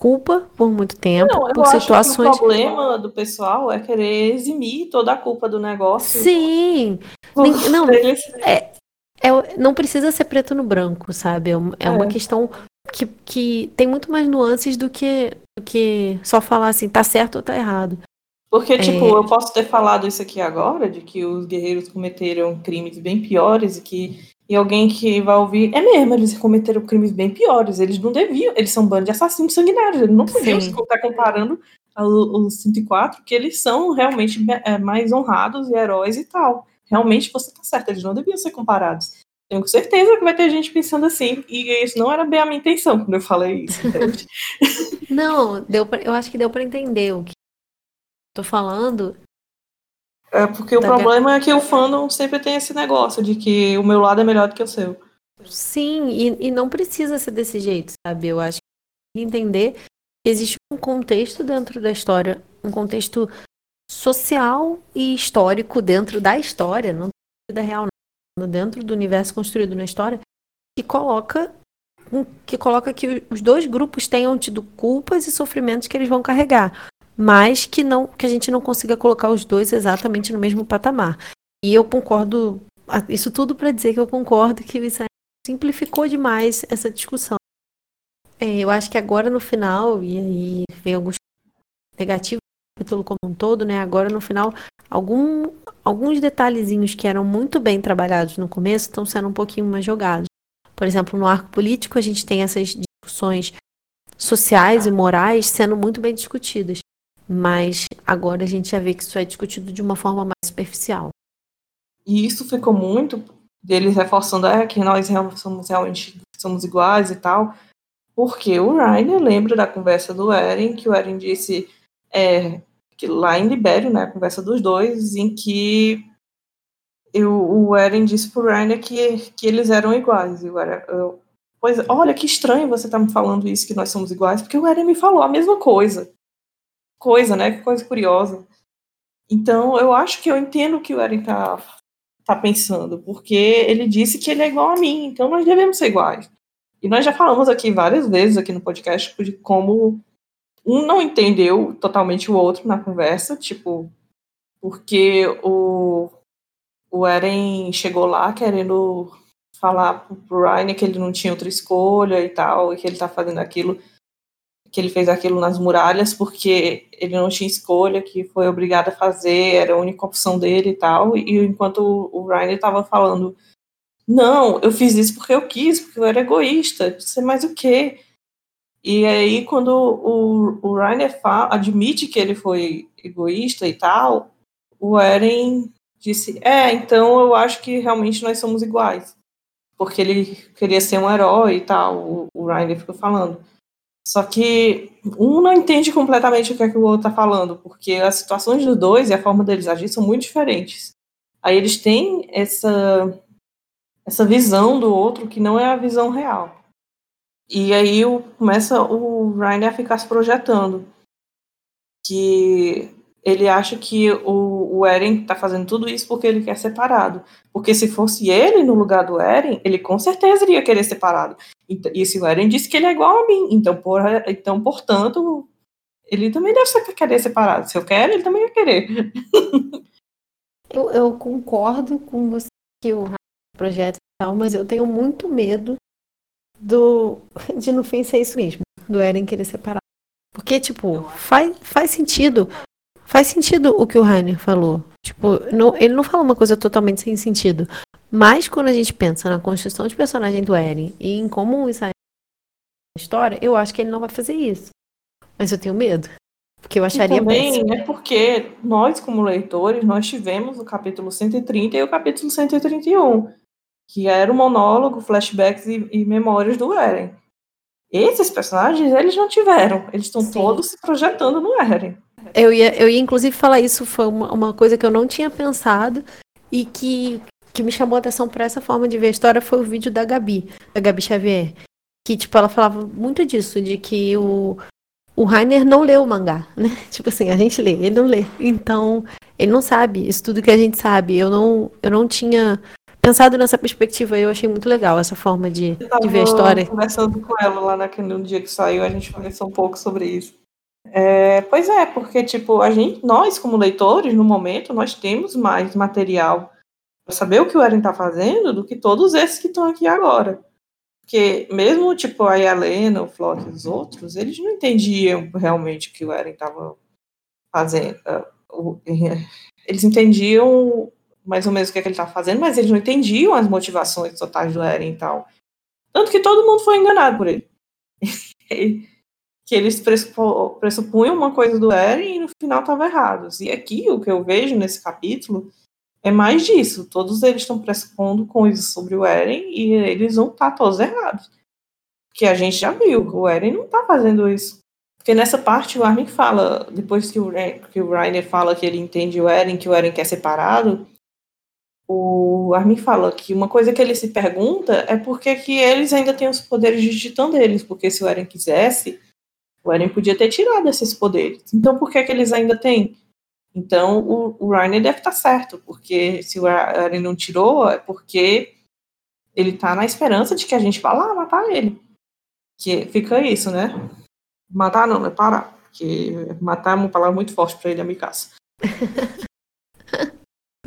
culpa por muito tempo, não, por situações. o problema do pessoal é querer eximir toda a culpa do negócio. Sim. Não, é, é, não precisa ser preto no branco, sabe? É, é uma é. questão que, que tem muito mais nuances do que, do que só falar assim, tá certo ou tá errado. Porque, tipo, é... eu posso ter falado isso aqui agora, de que os guerreiros cometeram crimes bem piores e que e alguém que vai ouvir, é mesmo, eles cometeram crimes bem piores, eles não deviam, eles são um bando de assassinos sanguinários, eles não podiam estar comparando os 104, que eles são realmente é, mais honrados e heróis e tal. Realmente você tá certo, eles não deviam ser comparados. Tenho certeza que vai ter gente pensando assim, e isso não era bem a minha intenção quando eu falei isso, entende? não, deu pra, eu acho que deu para entender o que tô falando. É porque o Da problema é que o fandom sempre tem esse negócio de que o meu lado é melhor do que o seu. Sim, e, e não precisa ser desse jeito, sabe? Eu acho que tem que entender que existe um contexto dentro da história, um contexto social e histórico dentro da história, não da real, não, dentro do universo construído na história, que coloca que coloca que os dois grupos tenham tido culpas e sofrimentos que eles vão carregar, mas que não que a gente não consiga colocar os dois exatamente no mesmo patamar. E eu concordo, isso tudo para dizer que eu concordo que simplificou demais essa discussão. É, eu acho que agora no final, e aí vem alguns negativos capítulo como um todo, né? Agora no final, algum, alguns detalhezinhos que eram muito bem trabalhados no começo estão sendo um pouquinho mais jogados. Por exemplo, no arco político, a gente tem essas discussões sociais e morais sendo muito bem discutidas. Mas agora a gente já vê que isso é discutido de uma forma mais superficial. E isso ficou muito deles reforçando é, que nós somos realmente somos iguais e tal. Porque o Rainer lembra da conversa do Eren, que o Eren disse é, que lá em Libério, né, a conversa dos dois, em que eu, o Eren disse pro Rainer que, que eles eram iguais. E o Eren, eu, pois, olha que estranho você tá me falando isso, que nós somos iguais, porque o Eren me falou a mesma coisa. Coisa, né? Que coisa curiosa. Então, eu acho que eu entendo o que o Eren tá, tá pensando, porque ele disse que ele é igual a mim, então nós devemos ser iguais. E nós já falamos aqui várias vezes aqui no podcast de como um não entendeu totalmente o outro na conversa, tipo, porque o, o Eren chegou lá querendo falar pro- Ryan que ele não tinha outra escolha e tal, e que ele tá fazendo aquilo, que ele fez aquilo nas muralhas porque ele não tinha escolha, que foi obrigado a fazer, era a única opção dele e tal, e enquanto o, Ryan estava falando não, eu fiz isso porque eu quis, porque eu era egoísta, sei mais o quê. E aí, quando o, o Rainer admite que ele foi egoísta e tal, o Eren disse: É, então eu acho que realmente nós somos iguais. Porque ele queria ser um herói e tal, o, o Rainer ficou falando. Só que um não entende completamente o que é que o outro tá falando, porque as situações dos dois e a forma deles agir são muito diferentes. Aí eles têm essa essa visão do outro que não é a visão real. E aí começa o Ryan a ficar se projetando. Que ele acha que o, o Eren tá fazendo tudo isso porque ele quer separado. Porque se fosse ele no lugar do Eren, ele com certeza iria querer separado. E, e se o Eren disse que ele é igual a mim, então, por, então portanto, ele também deve querer separado. Se eu quero, ele também vai querer. Eu, eu concordo com você que o projeto e tal, mas eu tenho muito medo do de no fim ser isso mesmo, do Eren querer separar. Porque, tipo, faz, faz sentido. Faz sentido o que o Rainer falou. Tipo, não- ele não fala uma coisa totalmente sem sentido. Mas quando a gente pensa na construção de personagem do Eren e em como isso é na história, eu acho que ele não vai fazer isso. Mas eu tenho medo. Porque eu acharia péssimo. também é porque nós, como leitores, nós tivemos o capítulo 130 e o capítulo 131, que era o monólogo, flashbacks e, e memórias do Eren. Esses personagens, eles não tiveram. Eles estão todos se projetando no Eren. Eu ia, eu ia inclusive falar isso, foi uma, uma coisa que eu não tinha pensado e que, que me chamou a atenção para essa forma de ver a história foi o vídeo da Gabi, da Gabi Xavier. Que, tipo, ela falava muito disso, de que o, o Rainer não leu o mangá, né? Tipo assim, a gente lê, ele não lê. Então, ele não sabe isso tudo que a gente sabe. Eu não, eu não tinha pensado nessa perspectiva eu achei muito legal essa forma de, de ver a história. conversando com ela lá naquele no dia que saiu, a gente conversou um pouco sobre isso. É, pois é, porque tipo, a gente, nós como leitores, no momento, nós temos mais material para saber o que o Eren tá fazendo do que todos esses que estão aqui agora. Porque mesmo tipo a Helena, o Flock e os outros, eles não entendiam realmente o que o Eren estava fazendo. Ah, Eles entendiam mais ou menos o que, é que ele estava fazendo, mas eles não entendiam as motivações totais do Eren e tal. Tanto que todo mundo foi enganado por ele. que eles pressupunham uma coisa do Eren e no final estavam errados. E aqui o que eu vejo nesse capítulo é mais disso. Todos eles estão pressupondo coisas sobre o Eren e eles vão estar todos errados. Porque a gente já viu, o Eren não está fazendo isso Porque nessa parte o Armin fala, depois que o, que o Rainer fala que ele entende o Eren, que o Eren quer separado, o Armin fala que uma coisa que ele se pergunta é por que, que eles ainda têm os poderes de titã deles, porque se o Eren quisesse, o Eren podia ter tirado esses poderes. Então por que, que eles ainda têm? Então o, o Rainer deve estar certo, porque se o Eren não tirou, é porque ele tá na esperança de que a gente vá lá matar ele. Que fica isso, né? Matar não, é parar. Porque matar é uma palavra muito forte para ele, amigaça.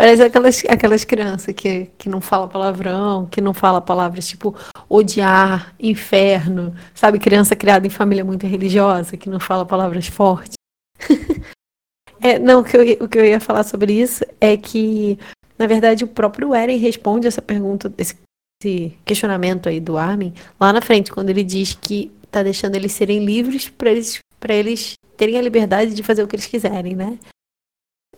Parece aquelas, aquelas crianças que, que não fala palavrão, que não fala palavras tipo odiar, inferno, sabe? Criança criada em família muito religiosa, que não fala palavras fortes. é, não, o que, eu, o que eu ia falar sobre isso é que, na verdade, o próprio Eren responde essa pergunta, esse, esse questionamento aí do Armin, lá na frente, quando ele diz que tá deixando eles serem livres para eles, pra eles terem a liberdade de fazer o que eles quiserem, né?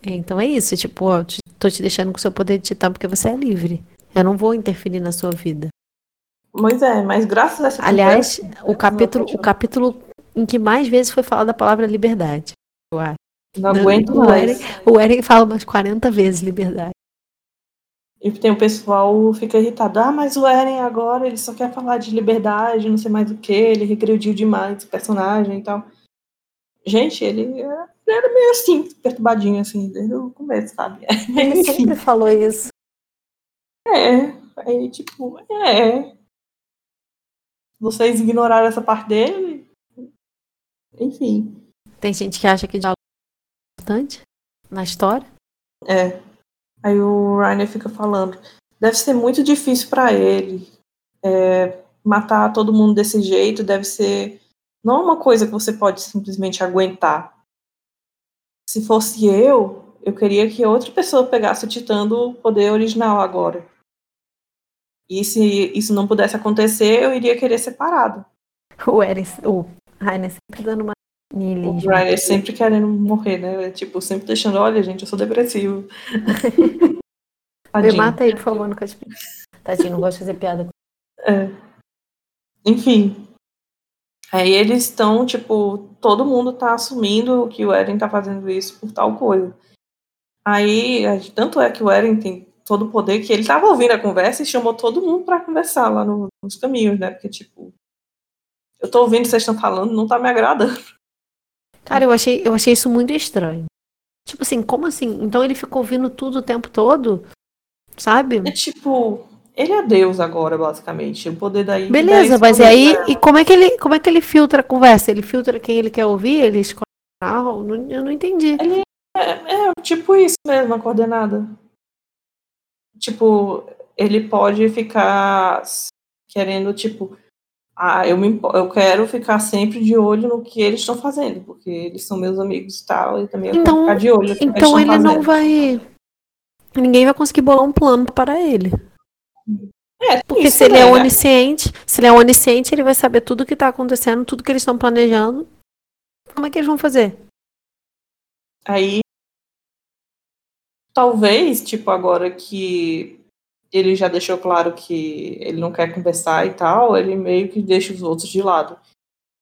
Então é isso, tipo, ó, tô te deixando com o seu poder de titã porque você é livre. Eu não vou interferir na sua vida. Pois é, mas graças a essa Aliás, o capítulo, o capítulo em que mais vezes foi falada a palavra liberdade, eu acho. Não, não aguento o mais. Eren, o Eren fala umas 40 vezes liberdade. E tem o pessoal fica irritado. Ah, mas o Eren agora ele só quer falar de liberdade, não sei mais o que, ele regrediu demais o personagem e tal. Gente, ele era meio assim, perturbadinho, assim, desde o começo, sabe? Ele sempre falou isso. É, aí tipo, é. Vocês ignoraram essa parte dele? Enfim. Tem gente que acha que diálogo é importante na história. É. Aí o Rainer fica falando, deve ser muito difícil para ele é, matar todo mundo desse jeito, deve ser não é uma coisa que você pode simplesmente aguentar. Se fosse eu, eu queria que outra pessoa pegasse o Titã do poder original agora. E se isso não pudesse acontecer, eu iria querer separado. O Eris, o Rainer sempre dando uma o Rainer sempre querendo morrer, né? Tipo, sempre deixando, olha, gente, eu sou depressivo. Me mata aí, por favor, no Caspim. Tadinho, não gosto de fazer piada. É. Enfim. Aí eles estão, tipo, todo mundo tá assumindo que o Eren tá fazendo isso por tal coisa. Aí, tanto é que o Eren tem todo o poder que ele tava ouvindo a conversa e chamou todo mundo para conversar lá no, nos caminhos, né? Porque, tipo, eu tô ouvindo o que vocês estão falando, não tá me agradando. Cara, eu achei, eu achei isso muito estranho. Tipo assim, como assim? Então ele ficou ouvindo tudo o tempo todo? Sabe? É tipo, ele é Deus agora, basicamente. O poder daí. Beleza, mas aí. E como é, que ele, como é que ele filtra a conversa? Ele filtra quem ele quer ouvir? Ele escolhe. Eu não entendi. Ele é, é tipo isso mesmo, a coordenada. Tipo, ele pode ficar querendo, tipo, ah, eu, me, eu quero ficar sempre de olho no que eles estão fazendo, porque eles são meus amigos e tal, e também eu então, quero ficar de olho. Então ele não vai. Ninguém vai conseguir bolar um plano para ele. É, porque se ele né? é onisciente, se ele é onisciente, ele vai saber tudo o que está acontecendo, tudo que eles estão planejando. Como é que eles vão fazer? Aí. Talvez, tipo, agora que ele já deixou claro que ele não quer conversar e tal, ele meio que deixa os outros de lado.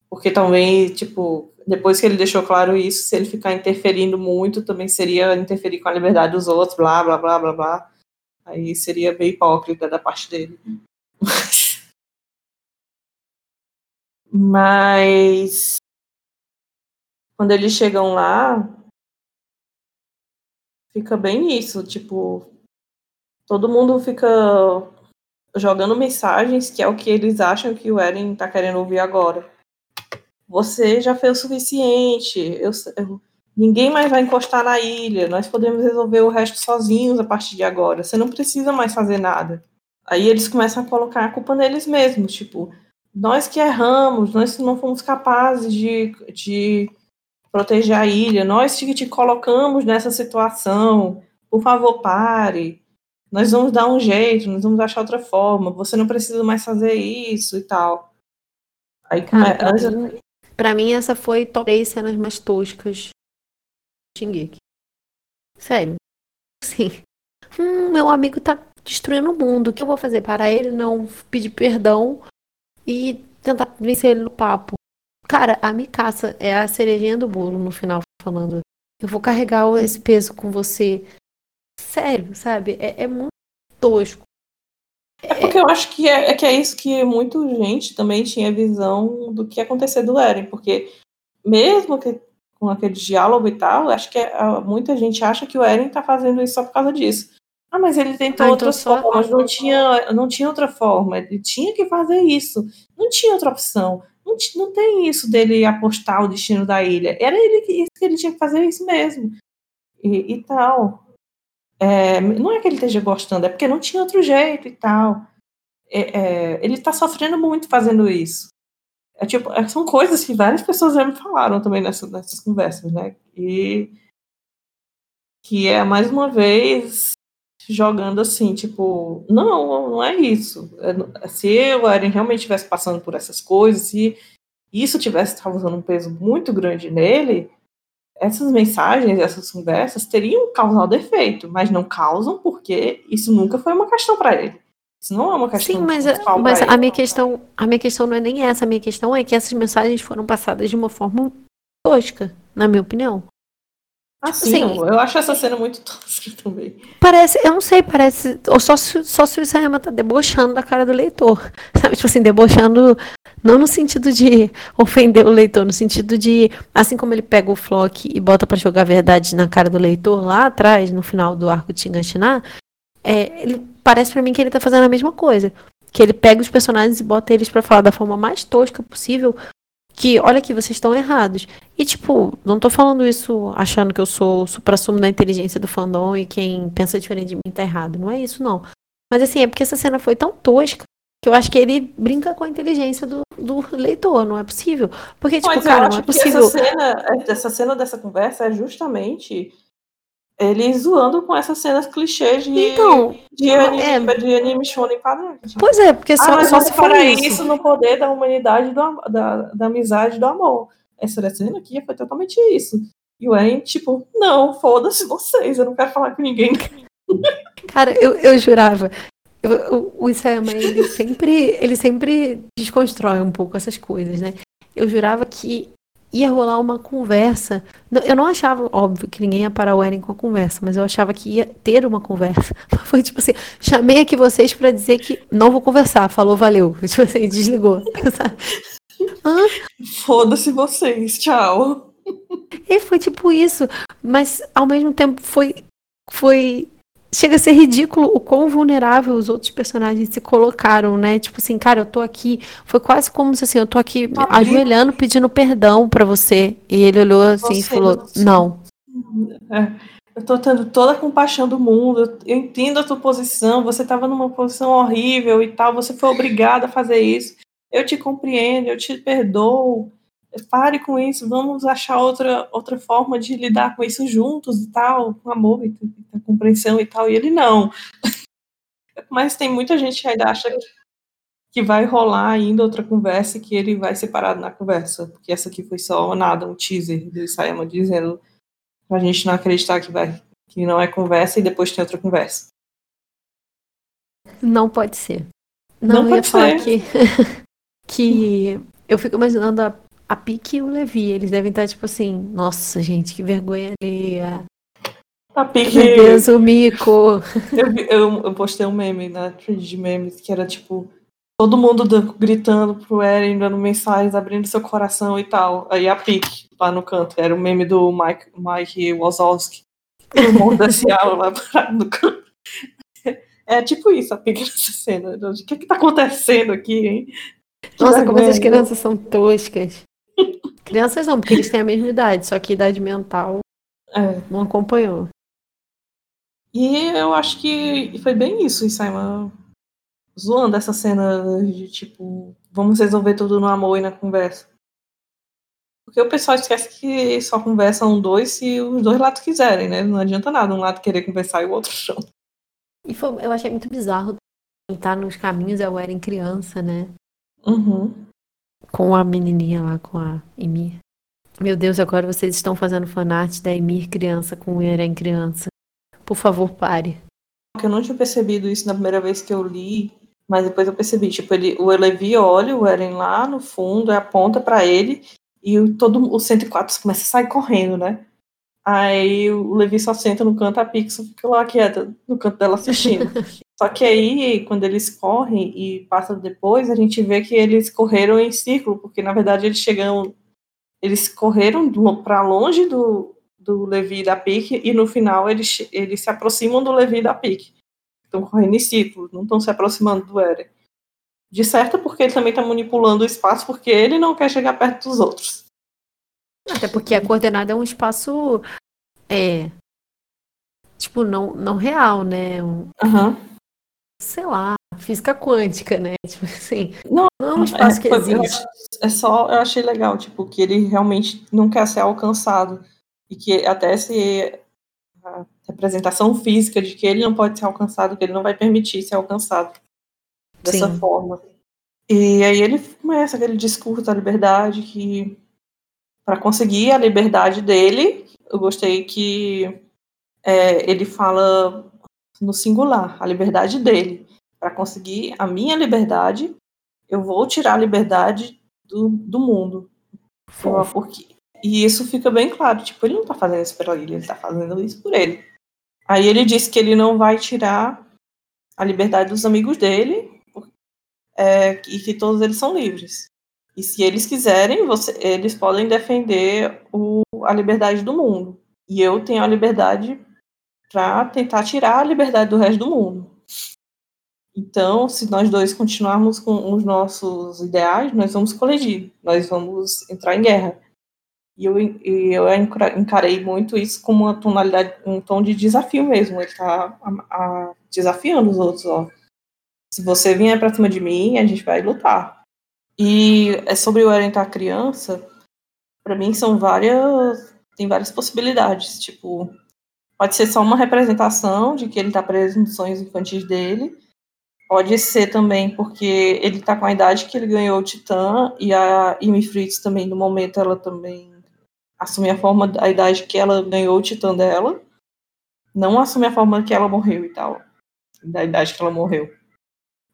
Porque também, tipo, depois que ele deixou claro isso, se ele ficar interferindo muito, também seria interferir com a liberdade dos outros, blá, blá, blá, blá, blá. Aí seria bem hipócrita da parte dele. Mas quando eles chegam lá, fica bem isso, tipo, todo mundo fica jogando mensagens que é o que eles acham que o Eren tá querendo ouvir agora. Você já fez o suficiente, eu, eu, ninguém mais vai encostar na ilha, nós podemos resolver o resto sozinhos a partir de agora, você não precisa mais fazer nada. Aí eles começam a colocar a culpa neles mesmos, tipo, nós que erramos, nós que não fomos capazes de, de proteger a ilha, nós que te colocamos nessa situação, por favor, pare. Nós vamos dar um jeito, nós vamos achar outra forma, você não precisa mais fazer isso e tal. Aí Cara, pra, mim, essa foi top 3 cenas mais toscas Shingeki. Sério. Sim. Hum, meu amigo tá destruindo o mundo. O que eu vou fazer? Para ele não pedir perdão e tentar vencer ele no papo. Cara, a Mikasa é a cerejinha do bolo no final, falando: Eu vou carregar esse peso com você. Sério, sabe? É, é muito tosco. É porque eu acho que é, é, que é isso que muita gente também tinha visão do que ia acontecer do Eren, porque mesmo que com aquele diálogo e tal, acho que é, muita gente acha que o Eren tá fazendo isso só por causa disso. Ah, mas ele tentou ah, então outras só... formas, não tinha, não tinha outra forma, ele tinha que fazer isso, não tinha outra opção. Não, não tem isso dele apostar o destino da ilha. Era ele que, isso que ele tinha que fazer isso mesmo. E, e tal. É, não é que ele esteja gostando, é porque não tinha outro jeito e tal. É, é, ele está sofrendo muito fazendo isso. É tipo, é, são coisas que várias pessoas já me falaram também nessa, nessas conversas, né? E que é mais uma vez jogando assim, tipo, não, não é isso. É, se eu, Eren, realmente estivesse passando por essas coisas, e isso tivesse causando um peso muito grande nele, essas mensagens, essas conversas teriam causado efeito, mas não causam porque isso nunca foi uma questão para ele. Isso não é uma questão. Sim, mas, mas a minha questão, a minha questão não é nem essa. A minha questão é que essas mensagens foram passadas de uma forma tosca, na minha opinião. Assim, assim, eu acho essa cena muito tosca também. Parece, eu não sei, parece. Ou só, só se o Isayama tá debochando da cara do leitor. Sabe? Tipo assim, debochando. Não no sentido de ofender o leitor, no sentido de. Assim como ele pega o Flock e bota para jogar a verdade na cara do leitor lá atrás, no final do arco de Shingashiná, é, ele parece para mim que ele tá fazendo a mesma coisa. Que ele pega os personagens e bota eles para falar da forma mais tosca possível, que, olha aqui, vocês estão errados. E, tipo, não tô falando isso achando que eu sou o supra-sumo da inteligência do fandom e quem pensa diferente de mim tá errado. Não é isso, não. Mas, assim, é porque essa cena foi tão tosca que eu acho que ele brinca com a inteligência do, do leitor, não é possível. Porque, tipo, Mas cara, não é possível. Essa cena, essa cena dessa conversa é justamente ele zoando com essas cenas clichês de, então, de, anime, é... de anime shonen padrão. Pois é, porque só, ah, só se for isso. isso no poder da humanidade, do, da, da amizade do amor. Essa cena aqui foi totalmente isso. E o Eren, tipo, não, foda-se vocês, eu não quero falar com ninguém. Cara, eu, eu jurava. Eu, o, o Isayama, ele sempre, ele sempre desconstrói um pouco essas coisas, né? Eu jurava que ia rolar uma conversa. Eu não achava, óbvio, que ninguém ia parar o Eren com a conversa, mas eu achava que ia ter uma conversa. Foi tipo assim, chamei aqui vocês para dizer que não vou conversar. Falou, valeu. Tipo assim, desligou. Foda-se vocês, tchau. E foi tipo isso, mas ao mesmo tempo foi foi chega a ser ridículo o quão vulnerável os outros personagens se colocaram, né? Tipo assim, cara, eu tô aqui. Foi quase como se assim, eu tô aqui tá ajoelhando, pedindo perdão para você. E ele olhou assim você, e falou. Não. É, eu tô tendo toda a compaixão do mundo. Eu entendo a tua posição. Você tava numa posição horrível e tal. Você foi obrigado a fazer isso. Eu te compreendo, eu te perdoo pare com isso, vamos achar outra, outra forma de lidar com isso juntos e tal, com amor e com compreensão e tal. E ele não. Mas tem muita gente que ainda acha que vai rolar ainda outra conversa e que ele vai separado na conversa, porque essa aqui foi só nada, um teaser do Isayama dizendo pra gente não acreditar que vai que não é conversa e depois tem outra conversa. Não pode ser. Não, não pode ser. Que, que eu fico imaginando a a Pique e o Levi, eles devem estar tipo assim, nossa, gente, que vergonha ali. A Pique. Meu Deus, o mico. Eu, eu, eu postei um meme na thread de memes que era tipo todo mundo gritando pro Eren, dando mensagens, abrindo seu coração e tal. Aí a Pique lá no canto, era o meme do Mike, Mike Wazowski. O mundo desse aula lá no canto. É tipo isso, a Pique nessa cena. O que que tá acontecendo aqui, hein? Nossa, como essas crianças são toscas. Crianças não, porque eles têm a mesma idade, só que idade mental é. não acompanhou. E eu acho que foi bem isso, Simon. Zoando essa cena de tipo, vamos resolver tudo no amor e na conversa. Porque o pessoal esquece que só conversam dois se os dois lados quiserem, né? Não adianta nada um lado querer conversar e o outro não. E foi, eu achei muito bizarro estar nos caminhos é o Eren criança, né? Uhum com a menininha lá, com a Emir. Meu Deus, agora vocês estão fazendo fanart da Emir criança com o Eren criança. Por favor, pare. Eu não tinha percebido isso na primeira vez que eu li, mas depois eu percebi, tipo, ele, o Levi olha o Eren lá no fundo, aponta para ele E todo o 104 começa a sair correndo, né? Aí o Levi só senta no canto, a Pixel fica lá quieta, no canto dela assistindo. só que aí, quando eles correm e passam depois, a gente vê que eles correram em círculo, porque na verdade eles chegam. Eles correram para longe do, do Levi e da Pique, e no final eles, eles se aproximam do Levi e da Pique. Estão correndo em círculo, não estão se aproximando do Eren. De certo, porque ele também está manipulando o espaço, porque ele não quer chegar perto dos outros. Até porque a coordenada é um espaço. É. Tipo, não, não real, né? Um, uhum. Sei lá, física quântica, né? Tipo assim. Não, não é um espaço é, que existe. É só, eu achei legal, tipo, que ele realmente não quer ser alcançado. E que até se a representação física de que ele não pode ser alcançado, que ele não vai permitir ser alcançado dessa Sim. forma. E aí ele começa aquele discurso da liberdade que para conseguir a liberdade dele, eu gostei que é, ele fala no singular, a liberdade dele. Para conseguir a minha liberdade, eu vou tirar a liberdade do, do mundo. Porque, e isso fica bem claro, tipo, ele não tá fazendo isso para ele, ele tá fazendo isso por ele. Aí ele diz que ele não vai tirar a liberdade dos amigos dele, é, e que todos eles são livres. E se eles quiserem, você, eles podem defender o, a liberdade do mundo. E eu tenho a liberdade para tentar tirar a liberdade do resto do mundo. Então, se nós dois continuarmos com os nossos ideais, nós vamos colidir, nós vamos entrar em guerra. E eu, e eu encarei muito isso como uma tonalidade, um tom de desafio mesmo. Ele está desafiando os outros, ó. Se você vier pra cima de mim, a gente vai lutar. E é sobre o orientar criança, para mim são várias. Tem várias possibilidades. Tipo, pode ser só uma representação de que ele tá preso nos sonhos infantis dele. Pode ser também porque ele tá com a idade que ele ganhou o Titã e a Amy Fritz também, no momento, ela também assume a forma, a idade que ela ganhou o Titã dela. Não assume a forma que ela morreu e tal. Da idade que ela morreu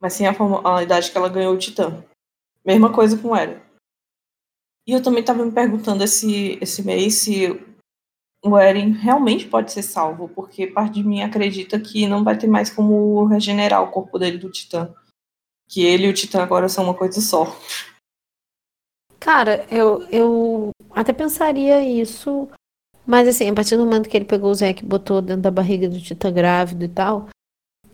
mas sim a, forma, a idade que ela ganhou o Titã. Mesma coisa com Eren. E eu também estava me perguntando esse, esse mês se o Eren realmente pode ser salvo, porque parte de mim acredita que não vai ter mais como regenerar o corpo dele do Titã. Que ele e o Titã agora são uma coisa só. Cara, eu, eu até pensaria isso, mas assim, a partir do momento que ele pegou o Zeke e botou dentro da barriga do Titã grávido e tal,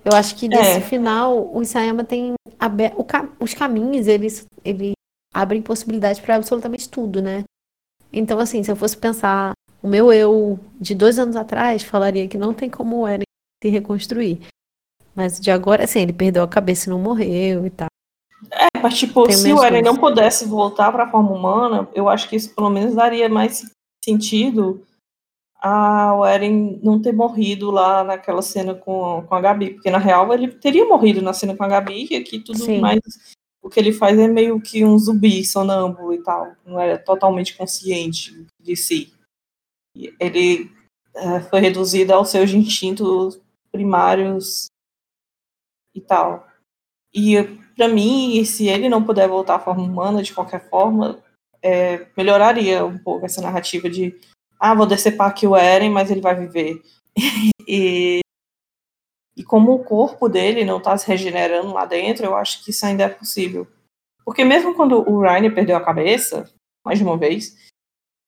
eu acho que nesse é. final o Isayama tem aberto, os caminhos, eles, ele abrem possibilidades para absolutamente tudo, né? Então, assim, se eu fosse pensar, o meu eu de dois anos atrás falaria que não tem como o Eren se reconstruir. Mas de agora, assim, ele perdeu a cabeça e não morreu e tal. É, mas tipo, tem se o Eren não pudesse voltar para a forma humana, eu acho que isso pelo menos daria mais sentido a, o Eren não ter morrido lá naquela cena com, com a Gabi, porque na real ele teria morrido na cena com a Gabi, e aqui tudo Sim. mais o que ele faz é meio que um zumbi sonâmbulo e tal, não é totalmente consciente de si. Ele é, foi reduzido aos seus instintos primários e tal. E para mim, se ele não puder voltar à forma humana de qualquer forma, é, melhoraria um pouco essa narrativa de ah, vou decepar aqui o Eren, mas ele vai viver. e, e como o corpo dele não está se regenerando lá dentro, eu acho que isso ainda é possível. Porque mesmo quando o Ryan perdeu a cabeça, mais de uma vez,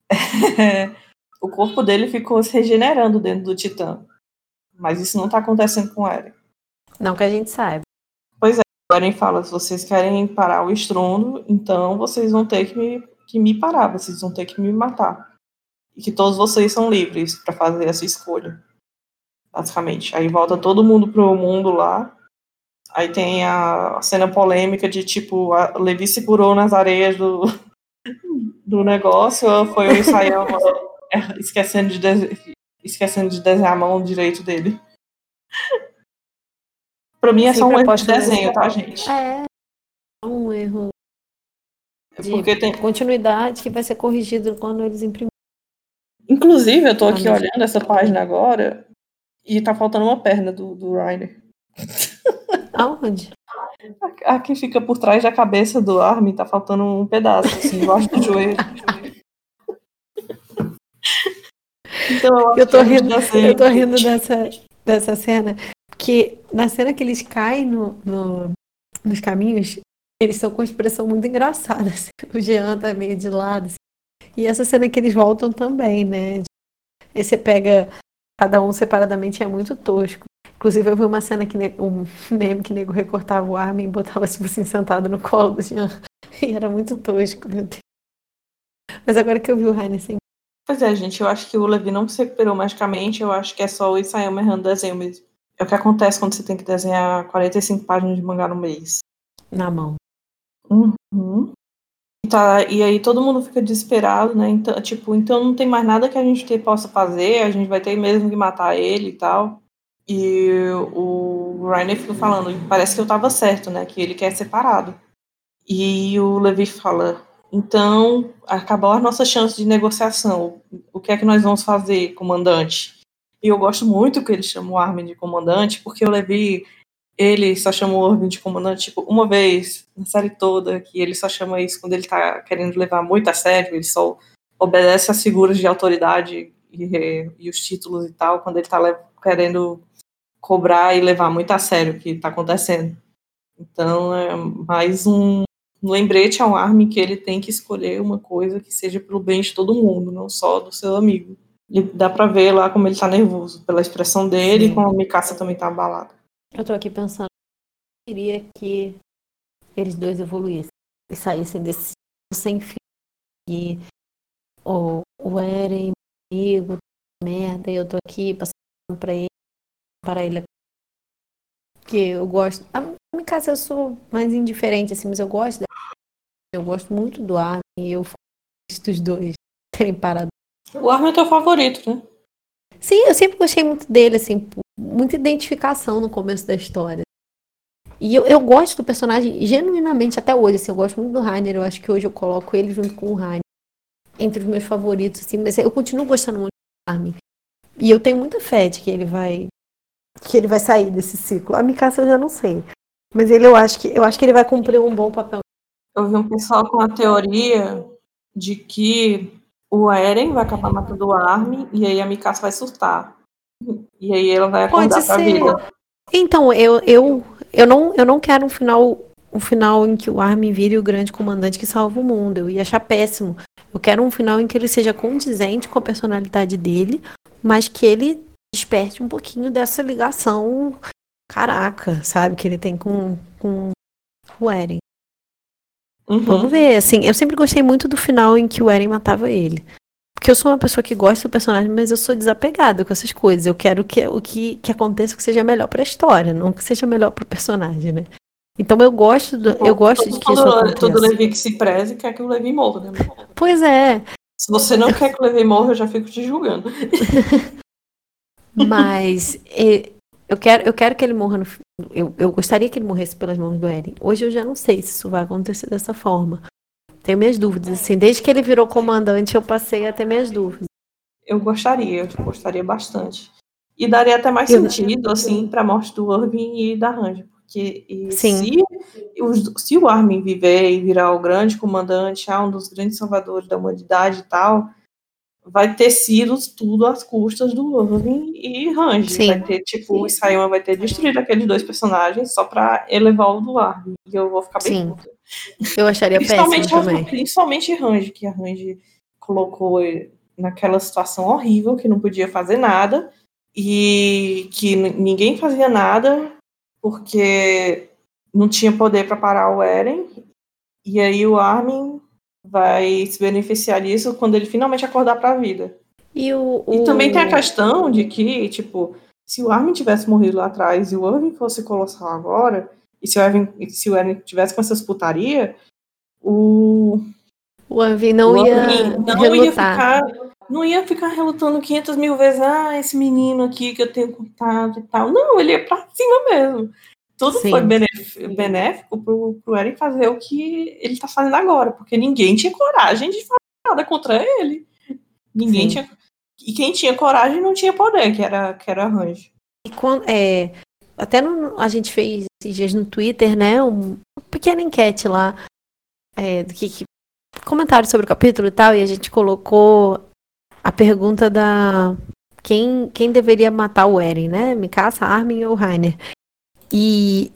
o corpo dele ficou se regenerando dentro do Titã. Mas isso não está acontecendo com o Eren. Não que a gente saiba. Pois é, o Eren fala, se vocês querem parar o estrondo, então vocês vão ter que me, que me parar, vocês vão ter que me matar e que todos vocês são livres para fazer essa escolha. Basicamente. Aí volta todo mundo pro mundo lá. Aí tem a cena polêmica de tipo, a Levi segurou nas areias do, do negócio, foi o Isayama esquecendo de, de, esquecendo de desenhar a mão direito dele. pra mim é só um erro de desenho, tá, gente? É, um erro de Porque tem continuidade que vai ser corrigido quando eles imprimirem. Inclusive, eu tô ah, aqui ah, olhando essa página agora e tá faltando uma perna do, do Reiner. Aonde? A que fica por trás da cabeça do Armin, tá faltando um pedaço, assim, embaixo do joelho. então, eu, eu tô é rindo, eu tô rindo dessa, dessa cena, porque na cena que eles caem no, no nos caminhos, eles estão com uma expressão muito engraçada. Assim. O Jean tá meio de lado, assim, e essa cena que eles voltam também, né? Aí você pega cada um separadamente é muito tosco. Inclusive, eu vi uma cena que um meme que nego recortava o Armin e botava, tipo assim, sentado no colo do Jean. E era muito tosco, meu Deus. Mas agora que eu vi o Heine assim. Pois é, gente, eu acho que o Levi não se recuperou magicamente, eu acho que é só o Isayama errando desenho mesmo. É o que acontece quando você tem que desenhar 45 páginas de mangá no mês. Na mão. Uhum. Tá, e aí todo mundo fica desesperado, né? Então, tipo, então não tem mais nada que a gente possa fazer, a gente vai ter mesmo que matar ele e tal. E o Rainer fica falando, parece que eu tava certo, né? Que ele quer separado. E o Levi fala, então acabou a nossa chance de negociação. O que é que nós vamos fazer, comandante? E eu gosto muito que ele chama o Armin de comandante, porque o Levi ele só chama o Irving de comandante, tipo, uma vez na série toda, que ele só chama isso quando ele tá querendo levar muito a sério, ele só obedece às figuras de autoridade e, e os títulos e tal, quando ele tá querendo cobrar e levar muito a sério o que tá acontecendo. Então, é mais um lembrete ao Armin que ele tem que escolher uma coisa que seja pelo bem de todo mundo, não só do seu amigo. E dá pra ver lá como ele tá nervoso, pela expressão dele Sim. e como a Mikasa também tá abalada. Eu tô aqui pensando, eu queria que eles dois evoluíssem e saíssem desse sem fim. E o, o Eren, amigo, merda, e eu tô aqui passando pra ele, para ele. Porque eu gosto. A minha casa eu sou mais indiferente, assim, mas eu gosto Eu gosto muito do Armin e eu gosto dos dois terem parado. O Armin é teu favorito, né? Sim, eu sempre gostei muito dele, assim, muita identificação no começo da história. E eu, eu gosto do personagem genuinamente até hoje, assim, eu gosto muito do Rainer, eu acho que hoje eu coloco ele junto com o Rainer entre os meus favoritos, assim, mas eu continuo gostando muito do Armin. E eu tenho muita fé de que ele vai que ele vai sair desse ciclo. A Mikasa eu já não sei. Mas ele eu acho que eu acho que ele vai cumprir um bom papel. Eu vi um pessoal com a teoria de que o Eren vai acabar matando o Armin e aí a Mikasa vai surtar. E aí ela vai acordar Pode pra ser. vida. Então, eu, eu, eu, não, eu não quero um final um final em que o Armin vire o grande comandante que salva o mundo. Eu ia achar péssimo. Eu quero um final em que ele seja condizente com a personalidade dele, mas que ele desperte um pouquinho dessa ligação caraca, sabe? Que ele tem com, com o Eren. Uhum. Vamos ver, assim, eu sempre gostei muito do final em que o Eren matava ele. Porque eu sou uma pessoa que gosta do personagem, mas eu sou desapegada com essas coisas. Eu quero que o que, que aconteça que seja melhor para a história, não que seja melhor para o personagem, né? Então eu gosto do, eu gosto todo, de que isso aconteça. Todo Levi que se preze quer que o Levi morra, né? Pois é. Se você não quer que o Levi morra, eu já fico te julgando. mas eu quero, eu quero que ele morra no, eu, eu gostaria que ele morresse pelas mãos do Eren. Hoje eu já não sei se isso vai acontecer dessa forma. Tenho minhas dúvidas, assim. Desde que ele virou comandante, eu passei a ter minhas dúvidas. Eu gostaria, eu gostaria bastante. E daria até mais eu... sentido, assim, para a morte do Irving e da Range. Porque se, se o Armin viver e virar o grande comandante, ah, um dos grandes salvadores da humanidade e tal, vai ter sido tudo às custas do Irving e Range. Sim. Vai ter, tipo, Sim. o Isayama vai ter destruído aqueles dois personagens só pra elevar o do Arvin. E eu vou ficar bem puta. Eu acharia péssimo também. Principalmente Range, que a Range colocou naquela situação horrível, que não podia fazer nada, e que ninguém fazia nada, porque não tinha poder para parar o Eren. E aí o Armin vai se beneficiar disso quando ele finalmente acordar para a vida. E, o, o... e também tem a questão de que, tipo, se o Armin tivesse morrido lá atrás e o Irving fosse colossal agora, e se o Irving, se o Irving tivesse com essas putaria, o. O Irving não, o ia, não ia ficar. Não ia ficar relutando 500 mil vezes, ah, esse menino aqui que eu tenho contato e tal. Não, ele ia pra cima mesmo tudo Sim. foi benéfico pro, pro Eren fazer o que ele tá fazendo agora, porque ninguém tinha coragem de fazer nada contra ele. Ninguém Sim. tinha. E quem tinha coragem não tinha poder, que era, que era Range. E quando, é, até no, a gente fez esses dias no Twitter, né? Um, uma pequena enquete lá. É, do que, que, comentário sobre o capítulo e tal, e a gente colocou a pergunta da quem, quem deveria matar o Eren, né? Mikasa, Armin ou Rainer? E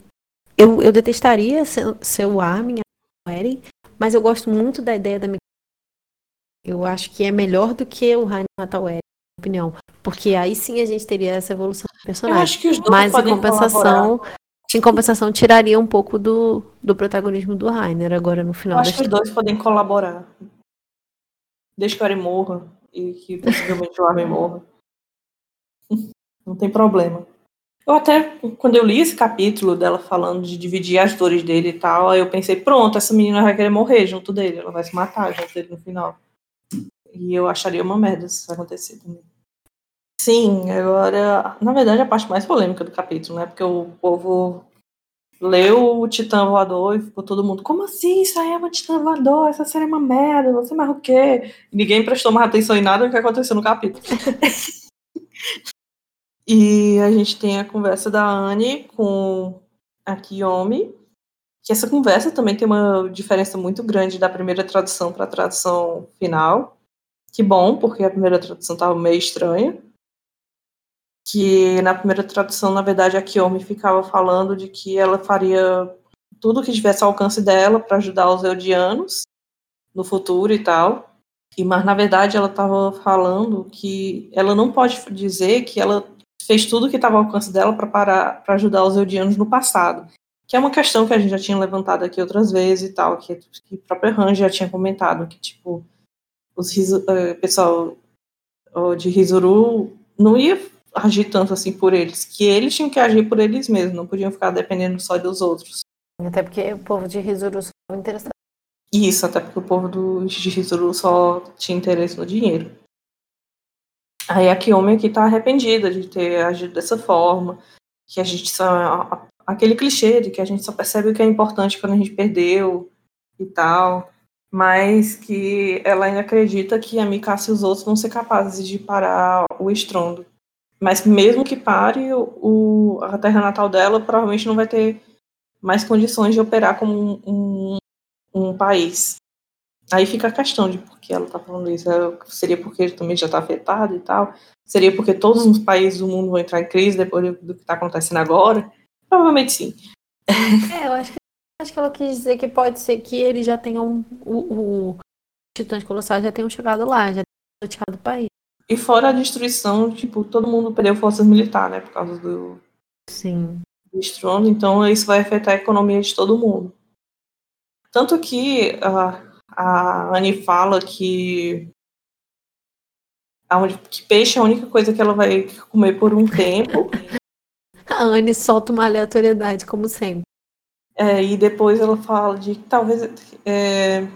eu, eu detestaria ser, ser o Armin, o Eren, mas eu gosto muito da ideia da Mikasa. Eu acho que é melhor do que o Rainer matar o Eren, opinião. Porque aí sim a gente teria essa evolução do personagem. Eu acho que os dois mas em podem compensação, colaborar. em compensação, tiraria um pouco do, do protagonismo do Rainer agora no Eu final da acho que os dois podem colaborar. Desde que o Eren morra e que possivelmente o Armin morra. Não tem problema. Eu até, quando eu li esse capítulo dela falando de dividir as dores dele e tal, aí eu pensei, pronto, essa menina vai querer morrer junto dele, ela vai se matar junto dele no final. E eu acharia uma merda se isso acontecer também. Sim, agora, na verdade, a parte mais polêmica do capítulo, né? Porque o povo leu o Titã Voador e ficou todo mundo, como assim? Isso aí é uma Titã Voador, essa série é uma merda, você é mais o quê? E ninguém prestou mais atenção em nada do que aconteceu no capítulo. e a gente tem a conversa da Anne com a Kiyomi, que essa conversa também tem uma diferença muito grande da primeira tradução para a tradução final. Que bom, porque a primeira tradução estava meio estranha. Que na primeira tradução, na verdade, a Kiyomi ficava falando de que ela faria tudo que tivesse ao alcance dela para ajudar os Eldianos no futuro e tal. E, mas, na verdade, ela estava falando que ela não pode dizer que ela fez tudo que estava ao alcance dela para parar para ajudar os Eldianos no passado. Que é uma questão que a gente já tinha levantado aqui outras vezes e tal, que, que o próprio Han já tinha comentado, que, tipo, os eh, pessoal de Rizuru não ia agir tanto assim por eles, que eles tinham que agir por eles mesmos, não podiam ficar dependendo só dos outros. Até porque o povo de Rizuru só estava interessado. Isso, até porque o povo do de Rizuru só tinha interesse no dinheiro. Aí a Kiyomi aqui tá arrependida de ter agido dessa forma, que a gente só. aquele clichê de que a gente só percebe o que é importante quando a gente perdeu e tal, mas que ela ainda acredita que a Mikasa e os outros vão ser capazes de parar o estrondo. Mas mesmo que pare, o, a terra natal dela provavelmente não vai ter mais condições de operar como um, um, um país. Aí fica a questão de por que ela tá falando isso. É, Seria porque também já tá afetado e tal? Seria porque todos os países do mundo vão entrar em crise depois do- que tá acontecendo agora? Provavelmente sim. É, eu acho que, acho que ela quis dizer que pode ser que eles já tenham. O, o Titãs Colossais já tenham chegado lá, já tenham tirado o país. E fora a destruição, tipo, todo mundo perdeu forças militares, né? Por causa do, Sim. do estrondo, então isso vai afetar a economia de todo mundo. Tanto que a, a Anne fala que, a que peixe é a única coisa que ela vai comer por um tempo, A Anne solta uma aleatoriedade, como sempre. É, e depois ela fala de que talvez. é,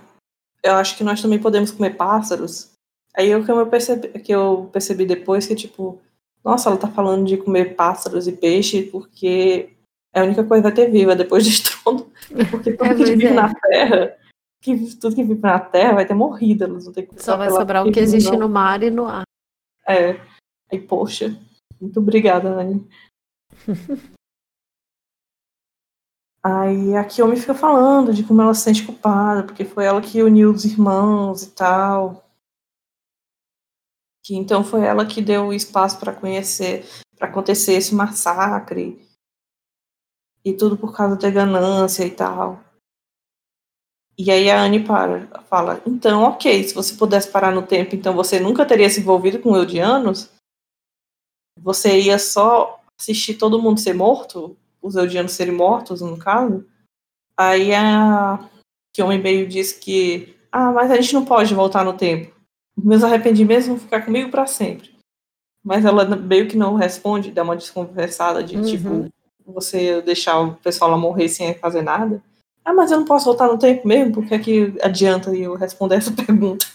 eu acho que nós também podemos comer pássaros. Aí o que eu percebi, que eu percebi depois que, tipo, nossa, ela tá falando de comer pássaros e peixe porque é a única coisa que vai ter viva depois do estrondo. Porque tudo É, que vive é. na Terra, que, tudo que vive na Terra vai ter morrido. Elas vão ter que Só vai sobrar o que existe no mar e no ar. É. Aí, poxa, muito obrigada, Anne. Aí a Kiyomi fica falando de como ela se sente culpada, porque foi ela que uniu os irmãos e tal. Que então foi ela que deu o espaço para conhecer, para acontecer esse massacre. E tudo por causa da ganância e tal. E aí a Anne para, fala, então ok, se você pudesse parar no tempo, então você nunca teria se envolvido com Eldianos? Você ia só assistir todo mundo ser morto? Os Eldianos serem mortos, no caso? Aí a Kiyomi meio diz que, ah, mas a gente não pode voltar no tempo. Meus arrependimentos vão ficar comigo para sempre. Mas ela meio que não responde, dá uma desconversada de Uhum. tipo, você deixar o pessoal lá morrer sem fazer nada. Ah, mas eu não posso voltar no tempo mesmo? Por que, é que adianta eu responder essa pergunta?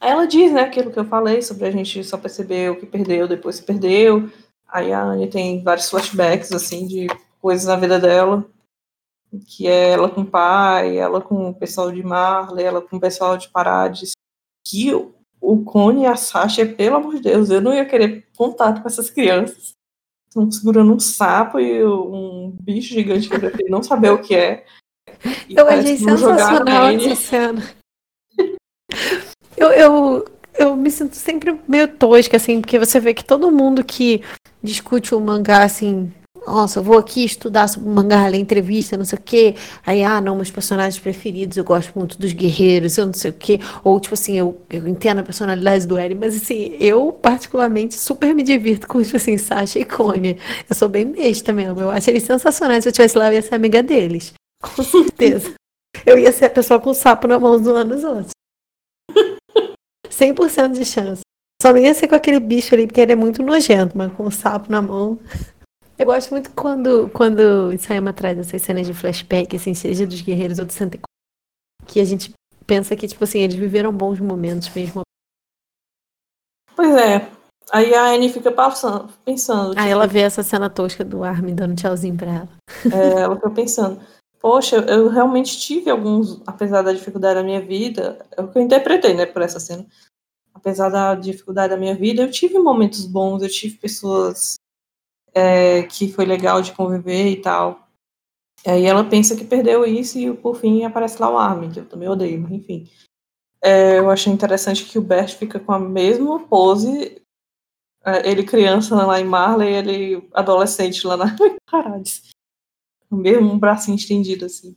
Aí ela diz, né, aquilo que eu falei sobre a gente só perceber o que perdeu, depois se perdeu. Aí a Anne tem vários flashbacks, assim, de coisas na vida dela. Que é ela com o pai, ela com o pessoal de Marley, ela com o pessoal de Parades. Que o- Cone e a Sasha, pelo amor de Deus, eu não ia querer contato com essas crianças. Estão segurando um sapo e um bicho gigante que eu prefiro não saber o que é. E Eu achei sensacional essa cena. Eu, eu, eu me sinto sempre meio tosca, assim, porque você vê que todo mundo que discute o mangá, assim, nossa, eu vou aqui estudar sobre mangá, ler entrevista, não sei o quê. Aí, ah, não, meus personagens preferidos, eu gosto muito dos guerreiros, eu não sei o quê. Ou, tipo assim, eu, eu entendo a personalidade do Eren, mas, assim, eu, particularmente, super me divirto com, tipo assim, Sasha e Cone. Eu sou bem besta mesmo. Eu acho eles sensacionais. Se eu estivesse lá, eu ia ser amiga deles. Com certeza. eu ia ser a pessoa com o sapo na mão zoando os outros. 100% de chance. Só não ia ser com aquele bicho ali, porque ele é muito nojento, mas com o sapo na mão. Eu gosto muito quando, quando Isayama traz essas cenas de flashback, assim, seja dos guerreiros ou do Santa que a gente pensa que, tipo assim, eles viveram bons momentos mesmo. Pois é. Aí a Anne fica passando, pensando. Aí tipo, ela vê essa cena tosca do Armin dando tchauzinho pra ela. É, ela fica pensando. Poxa, eu realmente tive alguns, apesar da dificuldade da minha vida, é o que eu interpretei, né, por essa cena. Apesar da dificuldade da minha vida, eu tive momentos bons, eu tive pessoas é, que foi legal de conviver e tal. Aí ela pensa que perdeu isso e por fim aparece lá o Armin, que eu também odeio, mas enfim. É, eu achei interessante que o Bert fica com a mesma pose, é, ele criança lá em Marley ele adolescente lá na Parades. Mesmo um bracinho estendido assim.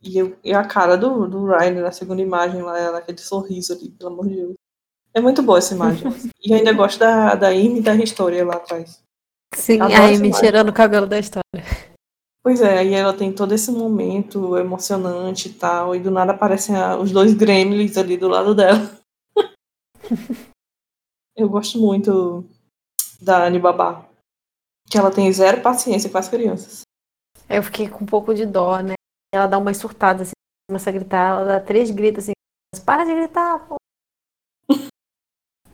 E, eu, e a cara do, do Ryan na segunda imagem lá, aquele sorriso ali, pelo amor de Deus. É muito boa essa imagem. e ainda gosto da, da Amy e da história lá atrás. Sim, Adoro aí me tirando o cabelo da história. Pois é, aí ela tem todo esse momento emocionante e tal, e do nada aparecem os dois gremlins ali do lado dela. Eu gosto muito da Anibabá, que ela tem zero paciência com as crianças. Eu fiquei com um pouco de dó, né? Ela dá uma surtada, assim, começa a gritar, ela dá três gritos assim, para de gritar, pô.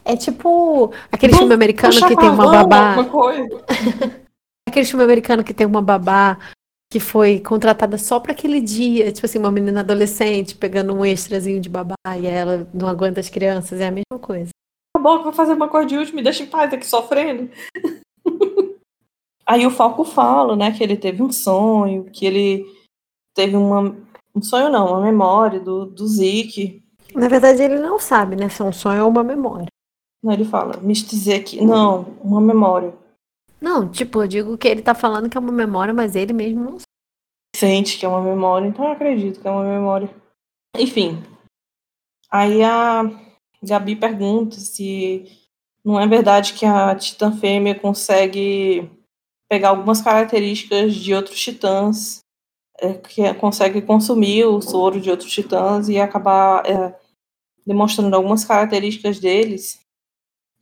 É tipo aquele filme americano que tem uma babá. aquele filme americano que tem uma babá que foi contratada só para aquele dia, tipo assim, uma menina adolescente pegando um extrazinho de babá e ela não aguenta as crianças, é a mesma coisa. Tá bom, vou fazer uma coisa de último, me deixa em paz aqui sofrendo. Aí o Falco fala, né, que ele teve um sonho, que ele teve uma. Um sonho não, uma memória do, do Zeke. Na verdade, ele não sabe, né, se é um sonho ou uma memória. Não, ele fala, me dizer que. Não, uma memória. Não, tipo, eu digo que ele tá falando que é uma memória, mas ele mesmo não sente que é uma memória, então eu acredito que é uma memória. Enfim. Aí a Gabi pergunta se não é verdade que a Titã Fêmea consegue pegar algumas características de outros titãs, é, que consegue consumir o soro de outros titãs e acabar é, demonstrando algumas características deles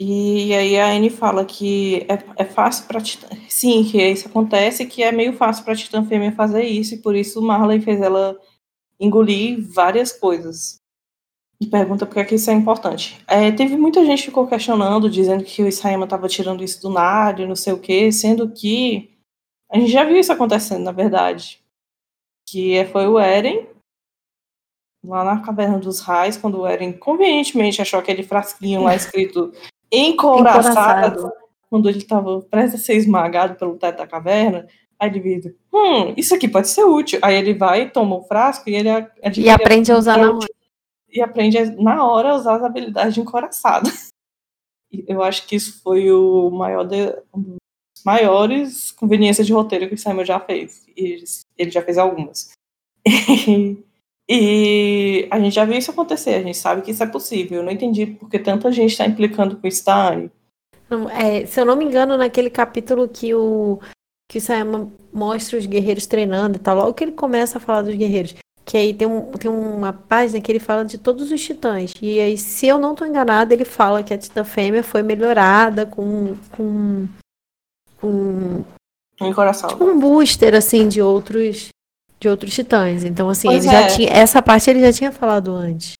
e aí a Anne fala que é, é fácil para Titã. Sim, que isso acontece, que é meio fácil para Titã Fêmea fazer isso, e por isso Marley fez ela engolir várias coisas. E pergunta por que isso é importante. É, teve muita gente que ficou questionando, dizendo que o Isayama estava tirando isso do nada, não sei o quê, sendo que a gente já viu isso acontecendo, na verdade. Que é, foi o Eren, lá na Caverna dos Raios, quando o Eren convenientemente achou aquele frasquinho lá escrito encoraçado, quando ele estava prestes a ser esmagado pelo teto da caverna, aí ele vira, hum, isso aqui pode ser útil. Aí ele vai, toma o frasco e ele e aprende a usar na hora. E aprende na hora a usar as habilidades de encoraçado. Eu acho que isso foi o maior de, um dos maiores conveniências de roteiro que o Simon já fez. E ele já fez algumas. E a gente já viu isso acontecer, a gente sabe que isso é possível. Eu não entendi porque tanta gente está implicando com isso, tá, é, se eu não me engano, naquele capítulo que o que o Sayama mostra os guerreiros treinando e tal, logo que ele começa a falar dos guerreiros, que aí tem, um, tem uma página que ele fala de todos os titãs. E aí, se eu não estou enganada, ele fala que a titã fêmea foi melhorada com. com. com. Um coração. Tipo um booster, assim, de outros de outros titãs. Então, assim, ele é. já tinha, essa parte ele já tinha falado antes.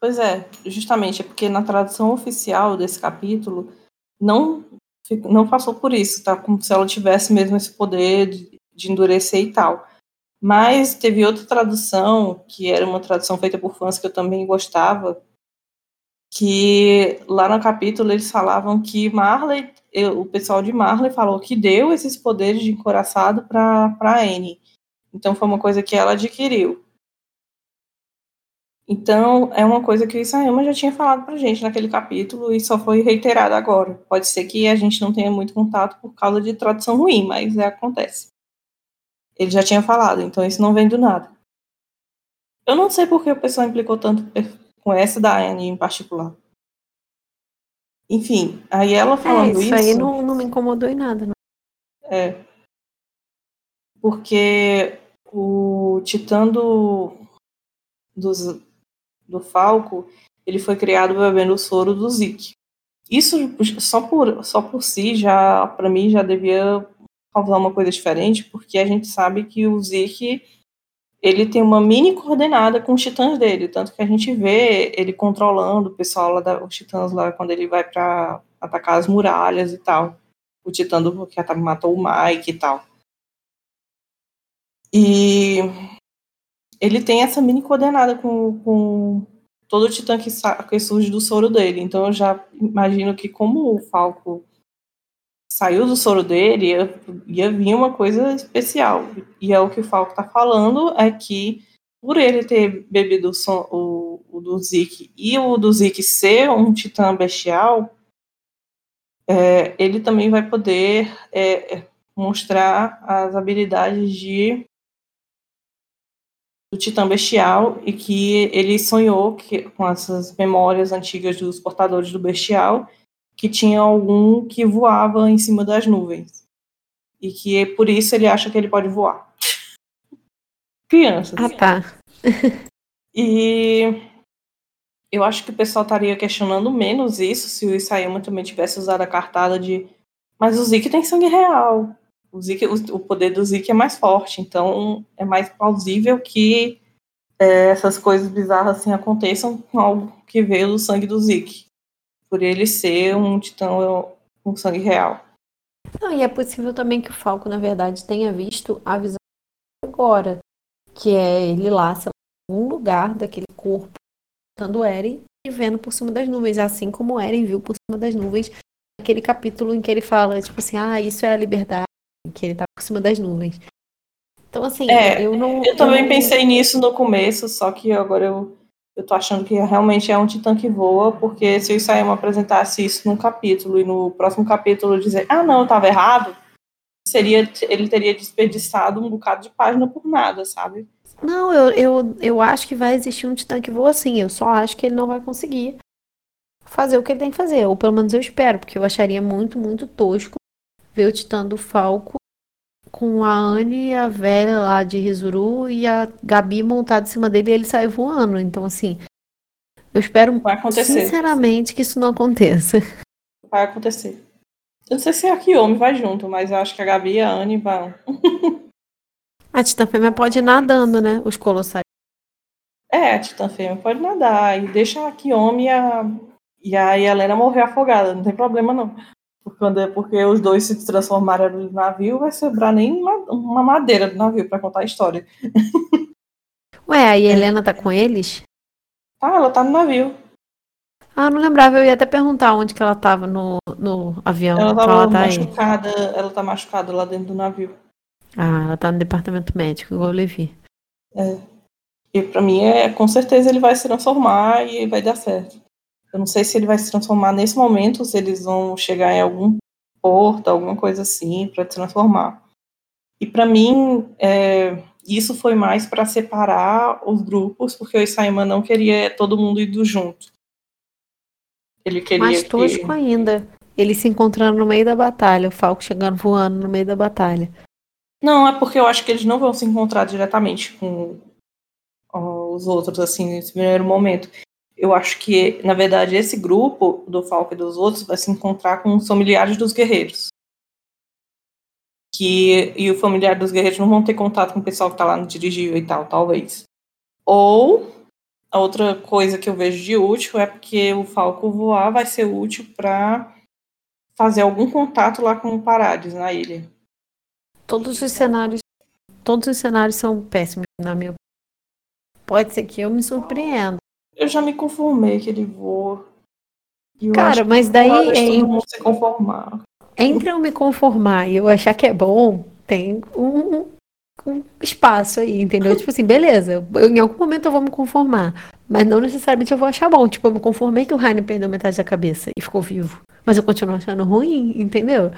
Pois é, justamente, é porque na tradução oficial desse capítulo não, não passou por isso, tá? Como se ela tivesse mesmo esse poder de, de endurecer e tal. Mas teve outra tradução, que era uma tradução feita por fãs que eu também gostava, que lá no capítulo eles falavam que Marley, o pessoal de Marley falou que deu esses poderes de encoraçado para Anne. Então foi uma coisa que ela adquiriu. Então, é uma coisa que o Isayama já tinha falado pra gente naquele capítulo e só foi reiterado agora. Pode ser que a gente não tenha muito contato por causa de tradução ruim, mas é, acontece. Ele já tinha falado, então isso não vem do nada. Eu não sei por que o pessoal implicou tanto com essa da Anne em particular. Enfim, aí ela falando é, isso. Isso aí não, não me incomodou em nada. Não. É. Porque o Titã do, dos, do Falco, ele foi criado bebendo o soro do Zeke. Isso só por, só por si, já para mim, já devia causar uma coisa diferente, porque a gente sabe que o Zeke ele tem uma mini coordenada com os titãs dele, tanto que a gente vê ele controlando o pessoal lá, da, os titãs lá, quando ele vai para atacar as muralhas e tal. O titã do, que matou o Mike e tal. E ele tem essa mini coordenada com, com todo o titã que, que surge do soro dele. Então eu já imagino que como o Falco saiu do soro dele, ia, ia vir uma coisa especial. E é o que o Falco está falando, é que por ele ter bebido o, som, o, o do Zeke e o do Zeke ser um titã bestial, é, ele também vai poder é mostrar as habilidades de do Titã Bestial e que ele sonhou que, com essas memórias antigas dos portadores do Bestial que tinha algum que voava em cima das nuvens e que por isso ele acha que ele pode voar. Crianças. Ah, tá. e eu acho que o pessoal estaria questionando menos isso se o Isayama também tivesse usado a cartada de mas o Zeke tem sangue real o, Zeke, o, o poder do Zeke é mais forte, então é mais plausível que é, essas coisas bizarras assim aconteçam com algo que veio do sangue do Zeke, por ele ser um titã com sangue real. Não, e é possível também que o Falco, na verdade, tenha visto a visão agora, que é ele lá, sei lá, em algum lugar daquele corpo, estando Eren e vendo por cima das nuvens, assim como Eren viu por cima das nuvens, aquele capítulo em que ele fala, tipo assim, ah, isso é a liberdade, que ele tá por cima das nuvens. Então, assim, é, eu não. Eu também eu... pensei nisso no começo, só que agora eu, eu tô achando que realmente é um titã que voa, porque se o Isayama apresentasse isso num capítulo e no próximo capítulo dizer, ah, não, eu tava errado, seria ele teria desperdiçado um bocado de página por nada, sabe? Não, eu, eu, eu acho que vai existir um titã que voa sim, eu só acho que ele não vai conseguir fazer o que ele tem que fazer, ou pelo menos eu espero, porque eu acharia muito, muito tosco ver o Titã do Falco com a Anne, a velha lá de Rizuru e a Gabi montada em cima dele e ele sai voando. Então, assim, eu espero sinceramente que isso não aconteça. Vai acontecer. Eu não sei se a Kiyomi vai junto, mas eu acho que a Gabi e a Anne vão. a Titã Fêmea pode ir nadando, né? Os colossais. É, a Titã Fêmea pode nadar. E deixa a Kiyomi e a, e a Helena morrer afogada. Não tem problema, não. Quando é porque os dois se transformaram no navio, vai sobrar nem uma, uma madeira do navio para contar a história. Ué, a Helena tá com eles? Tá, ela tá no navio. Ah, não lembrava, eu ia até perguntar onde que ela tava no, no avião. Ela tava ela tá machucada, aí. ela tá machucada lá dentro do navio. Ah, ela tá no departamento médico, igual eu Levi. É. E pra mim, é, com certeza ele vai se transformar e vai dar certo. Eu não sei se ele vai se transformar nesse momento, se eles vão chegar em algum porto, alguma coisa assim, para transformar. E para mim, é, isso foi mais para separar os grupos, porque o Isaiman não queria todo mundo indo junto. Ele queria. Mais tosco que... ainda. Ele se encontrando no meio da batalha, o Falco chegando voando no meio da batalha. Não, é porque eu acho que eles não vão se encontrar diretamente com os outros, assim, nesse primeiro momento eu acho que, na verdade, esse grupo do Falco e dos outros vai se encontrar com os familiares dos guerreiros. Que, e o familiar dos guerreiros não vão ter contato com o pessoal que está lá no dirigível e tal, talvez. Ou, a outra coisa que eu vejo de útil é porque o Falco voar vai ser útil para fazer algum contato lá com o Parades na ilha. Todos os cenários, todos os cenários são péssimos, na minha Pode ser que eu me surpreenda, eu já me conformei que ele voa. Cara, mas daí. É, se conformar. Entre eu me conformar e eu achar que é bom, tem um, um espaço aí, entendeu? tipo assim, beleza, eu, em algum momento eu vou me conformar. Mas não necessariamente eu vou achar bom. Tipo, eu me conformei que o Heine perdeu metade da cabeça e ficou vivo. Mas eu continuo achando ruim, entendeu?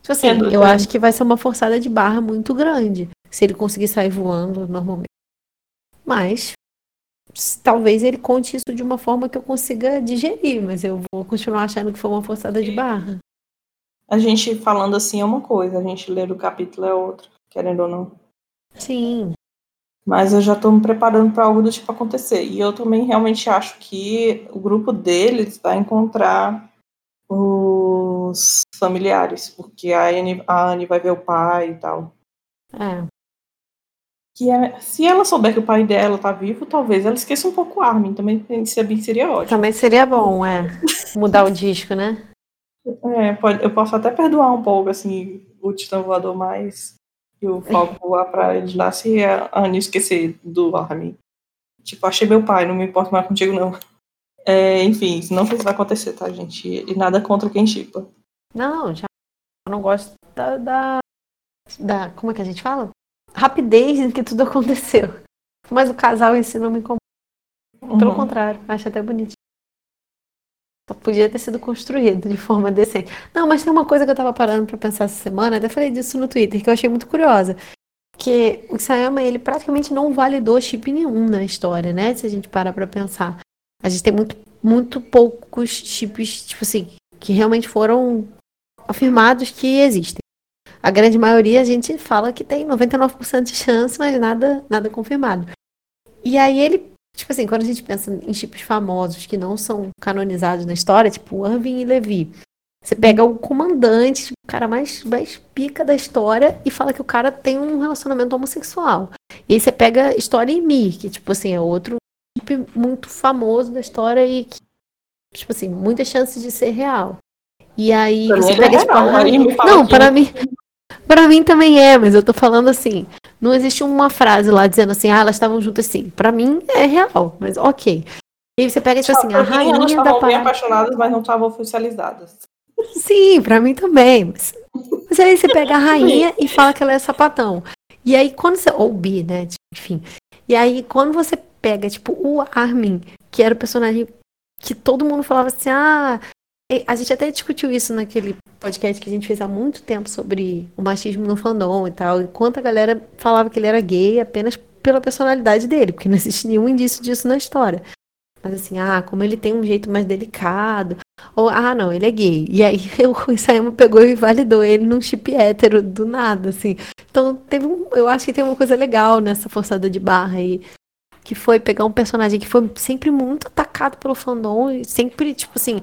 Tipo assim, é, eu é. acho que vai ser uma forçada de barra muito grande. Se ele conseguir sair voando normalmente. Mas talvez ele conte isso de uma forma que eu consiga digerir, mas eu vou continuar achando que foi uma forçada de barra. A gente falando assim é uma coisa, a gente ler o capítulo é outra, querendo ou não. Sim. Mas eu já estou me preparando para algo do tipo acontecer. E eu também realmente acho que o grupo deles vai encontrar os familiares, porque a Anne, a Anne vai ver o pai e tal. É. Que é, se ela souber que o pai dela tá vivo, talvez ela esqueça um pouco o Armin. Também seria ótimo. Também seria bom, é. Mudar o disco, né? É, pode, eu posso até perdoar um pouco, assim, o Titã Voador mais e o Falco voar pra eles lá se a Annie esquecer do Armin. Tipo, achei meu pai, não me importo mais contigo, não. É, enfim, não sei se vai acontecer, tá, gente? E nada contra quem chipa. Não, já não gosto da, da, da, Como é que a gente fala? Rapidez em que tudo aconteceu. Mas o casal em si não me incomoda. Pelo uhum. contrário, acho até bonito. Só podia ter sido construído de forma decente. Não, mas tem uma coisa que eu tava parando para pensar essa semana, até falei disso no Twitter, que eu achei muito curiosa. Que o Sayama, ele praticamente não validou chip nenhum na história, né? Se a gente parar pra pensar. A gente tem muito, muito poucos chips, tipo assim, que realmente foram afirmados que existem. A grande maioria a gente fala que tem 99% de chance, mas nada, nada confirmado. E aí ele Tipo assim, quando a gente pensa em chips famosos que não são canonizados na história, tipo Irving e Levi, você pega o comandante, o cara mais, mais pica da história, e fala que o cara tem um relacionamento homossexual. E aí você pega História em Mi, que, tipo assim, é outro chip muito famoso da história e que, tipo assim, muitas chances de ser real. E aí pra você pega, é tipo, real, não, para mim, para mim também é, mas eu tô falando assim, não existe uma frase lá dizendo assim, ah, elas estavam juntas assim. Para mim é real, mas ok. E aí você pega, tipo assim, a rainha elas da bem apaixonadas, mas não estavam oficializadas. Sim, para mim também. Mas... mas aí você pega a rainha e fala que ela é sapatão. E aí quando você. Ou bi, né? Enfim. E aí quando você pega, tipo, o Armin, que era o personagem que todo mundo falava assim, ah, a gente até discutiu isso naquele podcast que a gente fez há muito tempo sobre o machismo no fandom e tal. Enquanto a galera falava que ele era gay apenas pela personalidade dele, porque não existe nenhum indício disso na história. Mas assim, ah, como ele tem um jeito mais delicado. Ou, ah, não, ele é gay. E aí o Isayama pegou e validou ele num chip hétero do nada, assim. Então, teve um, eu acho que tem uma coisa legal nessa forçada de barra aí. Que foi pegar um personagem que foi sempre muito atacado pelo fandom e sempre, tipo assim,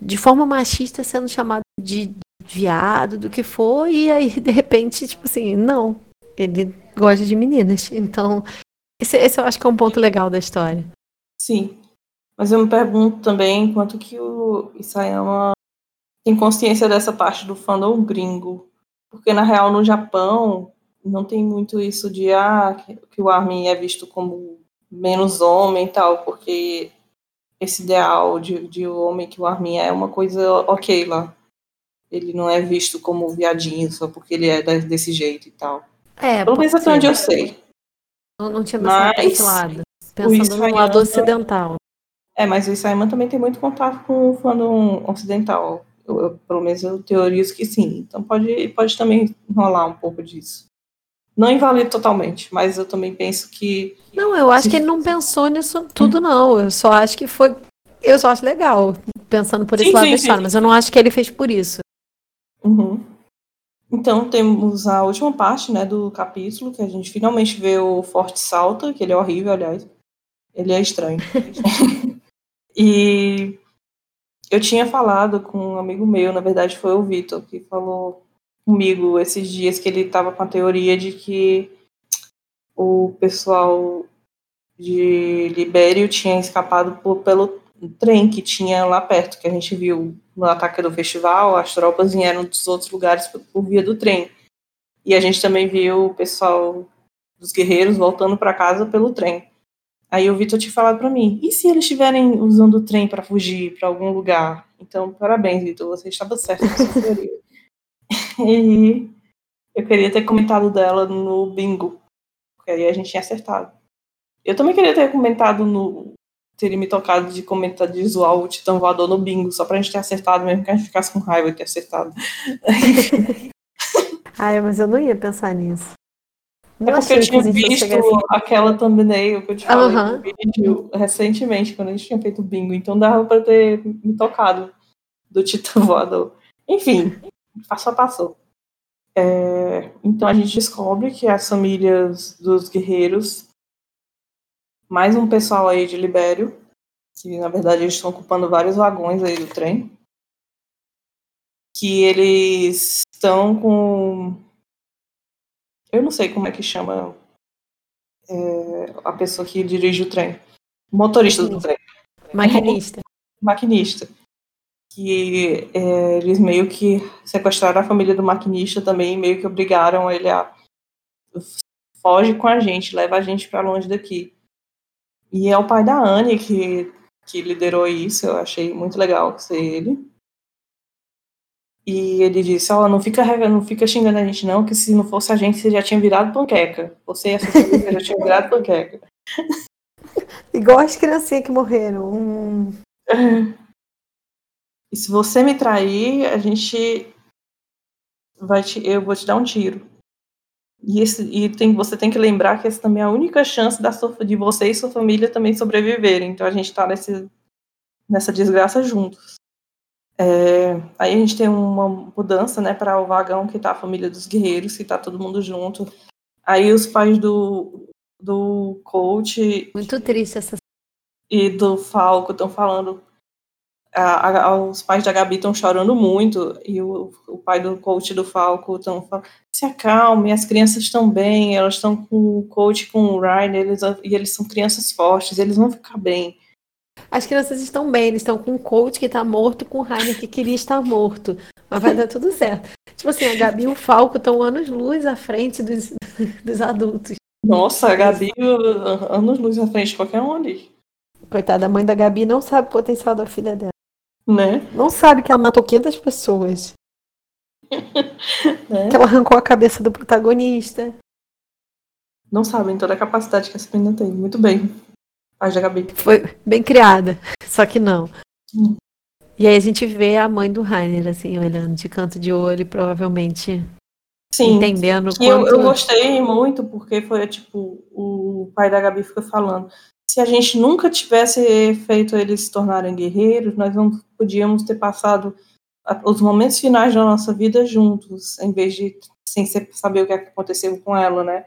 de forma machista sendo chamado de viado, do que for, e aí, de repente, tipo assim, não, ele gosta de meninas. Então, esse, esse eu acho que é um ponto legal da história. Sim. Mas eu me pergunto também quanto que o Isayama tem consciência dessa parte do fandom gringo. Porque, na real, no Japão, não tem muito isso de ah, que o Armin é visto como menos homem e tal, porque esse ideal de, de homem que o Armin é uma coisa ok lá. Ele não é visto como viadinho só porque ele é desse jeito e tal. É, Pelo menos até onde eu sei. Não, não tinha pensado mas, esse lado. Pensando no lado ocidental. É, mas o Isaiman também tem muito contato com o fandom ocidental. Eu, eu, pelo menos eu teorizo que sim. Então pode, pode também rolar um pouco disso. Não invalido totalmente, mas eu também penso que. Não, eu acho que ele não pensou nisso tudo, não. Eu só acho que foi. Eu só acho legal, pensando por esse sim, lado sim, da história, sim. mas eu não acho que ele fez por isso. Uhum. Então temos a última parte né, do capítulo, que a gente finalmente vê o Forte Salta, que ele é horrível, aliás. Ele é estranho. e eu tinha falado com um amigo meu, na verdade foi o Vitor, que falou comigo esses dias que ele estava com a teoria de que o pessoal de Libério tinha escapado por, pelo trem que tinha lá perto, que a gente viu no ataque do festival, as tropas vieram dos outros lugares por, por via do trem. E a gente também viu o pessoal dos guerreiros voltando para casa pelo trem. Aí o Vitor tinha falado para mim: e se eles estiverem usando o trem para fugir para algum lugar? Então, parabéns, Vitor, você estava certo nessa teoria. E eu queria ter comentado dela no bingo. Porque aí a gente tinha acertado. Eu também queria ter comentado no, teria me tocado de comentar de zoar o Titã Voador no bingo, só pra gente ter acertado, mesmo que a gente ficasse com raiva de ter acertado. Ai, mas eu não ia pensar nisso. Não é porque eu tinha visto assim. aquela thumbnail que eu te falei no vídeo recentemente, quando a gente tinha feito bingo, então dava pra ter me tocado do Titã Voador. Enfim, passou a passou. É, então a gente descobre que as famílias dos guerreiros, mais um pessoal aí de Libério, que na verdade eles estão ocupando vários vagões aí do trem, que eles estão com. Eu não sei como é que chama é, a pessoa que dirige o trem. Motorista do trem Maquinista. maquinista. Que é, eles meio que sequestraram a família do maquinista também, meio que obrigaram ele a foge com a gente, leva a gente para longe daqui. E é o pai da Anne que, que liderou isso, eu achei muito legal ser ele. E ele disse, ó, não fica não fica xingando a gente não, que se não fosse a gente, você já tinha virado panqueca. Você e a sua família já tinham virado panqueca. Igual as criancinhas que morreram. Hum, E se você me trair, a gente vai te, eu vou te dar um tiro. E, esse, e tem, você tem que lembrar que essa também é a única chance da sua, de você e sua família também sobreviverem. Então a gente tá nesse, nessa desgraça juntos. É, aí a gente tem uma mudança, né, para o vagão que tá a família dos guerreiros, que tá todo mundo junto. Aí os pais do, do coach muito triste essa e do Falco estão falando. A- a- os pais da Gabi estão chorando muito e o, o pai do coach do Falco estão falando: se acalme, as crianças estão bem, elas estão com o coach, com o Ryan, eles, e eles são crianças fortes, eles vão ficar bem. As crianças estão bem, eles estão com um coach que tá morto, com o Rainer que queria estar morto. Mas vai dar tudo certo. Tipo assim, a Gabi e o Falco estão anos-luz à frente dos, dos adultos. Nossa, a Gabi, uh, anos luz à frente de qualquer um ali, Coitada, a mãe da Gabi não sabe o potencial da filha dela. Né? Não sabe que ela matou 500 pessoas. né? Que ela arrancou a cabeça do protagonista. Não sabem toda a capacidade que essa menina tem. Muito bem. Da Gabi. Foi bem criada, só que não. Hum. E aí a gente vê a mãe do Rainer, assim, olhando de canto de olho, e provavelmente Sim. entendendo E eu, quanto... eu gostei muito porque foi tipo, o pai da Gabi fica falando. Se a gente nunca tivesse feito eles se tornarem guerreiros, nós não podíamos ter passado os momentos finais da nossa vida juntos, em vez de sem saber o que aconteceu com ela, né?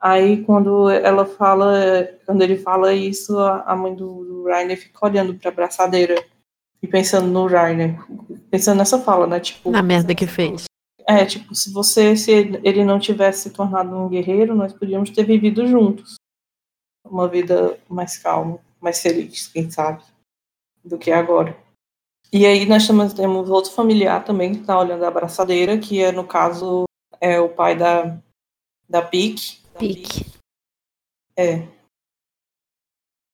Aí quando ela fala, quando ele fala isso, a mãe do, do Rainer fica olhando para a braçadeira e pensando no Rainer, pensando nessa fala, né? Tipo, Na merda que fez. é, tipo, se você, se ele não tivesse se tornado um guerreiro, nós podíamos ter vivido juntos. Uma vida mais calma, mais feliz, quem sabe, do que agora. E aí nós temos, temos outro familiar também que está olhando a abraçadeira, que é, no caso, é o pai da, da Pique. Pique. É.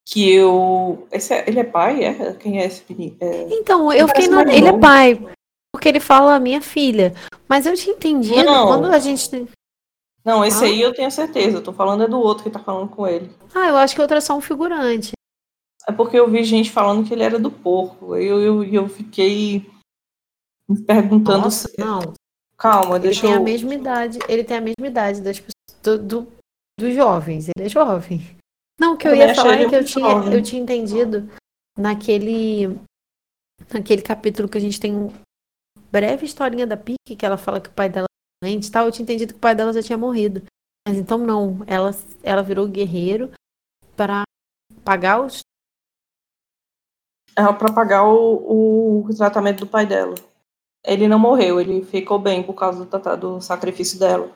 Que eu. Esse é- ele é pai? É? Quem é esse menino? É, Então, eu fiquei no... Ele é pai, porque ele fala minha filha. Mas eu tinha entendido Não. quando a gente. Não, esse Ah. aí eu tenho certeza. Eu tô falando é do outro que tá falando com ele. Ah, eu acho que outra é só um figurante. É porque eu vi gente falando que ele era do porco. Eu, eu, eu fiquei me perguntando. Nossa, se- não. Calma, Ele deixa tem a eu. mesma idade. Ele tem a mesma idade das pessoas, do, do- dos jovens. Ele é jovem. Não, o que eu, Eu ia falar ele é que eu tinha, jovem. eu tinha entendido naquele, naquele capítulo que a gente tem uma breve historinha da Pique, que ela fala que o pai dela é doente e tal. Eu tinha entendido que o pai dela já tinha morrido. Mas então não. Ela, ela virou guerreiro para pagar os. É pra pagar o, o tratamento do pai dela. Ele não morreu, ele ficou bem por causa do, do sacrifício dela.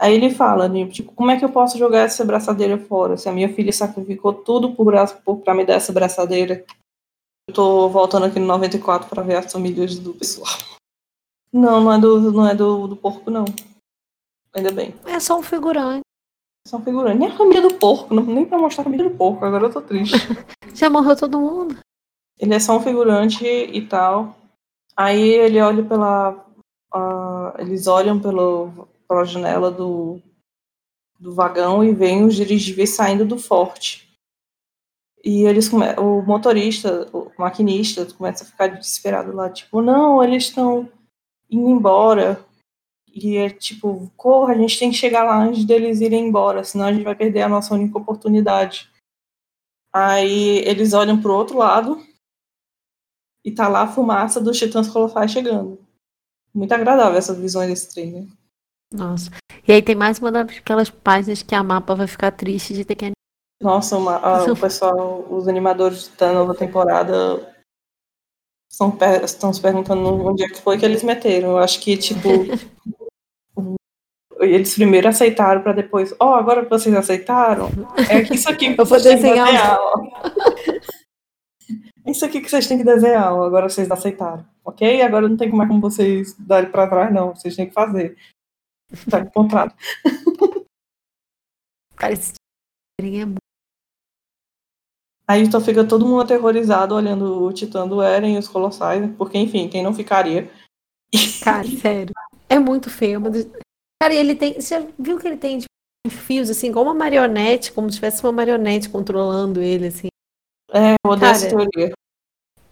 Aí ele fala, né, tipo, como é que eu posso jogar essa braçadeira fora? Se a minha filha sacrificou tudo por, por, pra me dar essa braçadeira. Eu tô voltando aqui no 94 pra ver as famílias do pessoal. Não, não é do, não é do, do porco, não. Ainda bem. É só um figurante. São figurantes. Nem a família do porco, não, nem pra mostrar a família do porco, agora eu tô triste. Já morreu todo mundo. Ele é só um figurante e tal. Aí ele olha pela. ah, eles olham pelo, pela janela do, do vagão e veem os dirigíveis saindo do forte. E eles o motorista, o maquinista, começa a ficar desesperado lá, tipo, não, eles estão indo embora. E é tipo, corra, a gente tem que chegar lá antes deles irem embora, senão a gente vai perder a nossa única oportunidade. Aí eles olham pro outro lado e tá lá a fumaça dos titãs colossais chegando. Muito agradável essas visões desse trem, né? Nossa. E aí tem mais uma daquelas páginas que a mapa vai ficar triste de ter que nossa, uma, a, o pessoal, os animadores da nova temporada estão, estão se perguntando onde é que foi que eles meteram. Eu acho que, tipo, eles primeiro aceitaram para depois, ó, oh, agora que vocês aceitaram, é isso aqui que Eu que desenhar. É isso aqui que vocês têm que desenhar, agora vocês aceitaram, ok? Agora não tem mais como vocês darem para trás, não. Vocês têm que fazer. Tá encontrado. Cara, esse é muito Aí então fica todo mundo aterrorizado olhando o Titã do Eren e os Colossais, porque, enfim, quem não ficaria? Cara, sério. É muito feio. Mas... Cara, ele tem. Você já viu que ele tem tipo, fios, assim, como uma marionete, como se tivesse uma marionete controlando ele, assim. É, eu odeio essa teoria.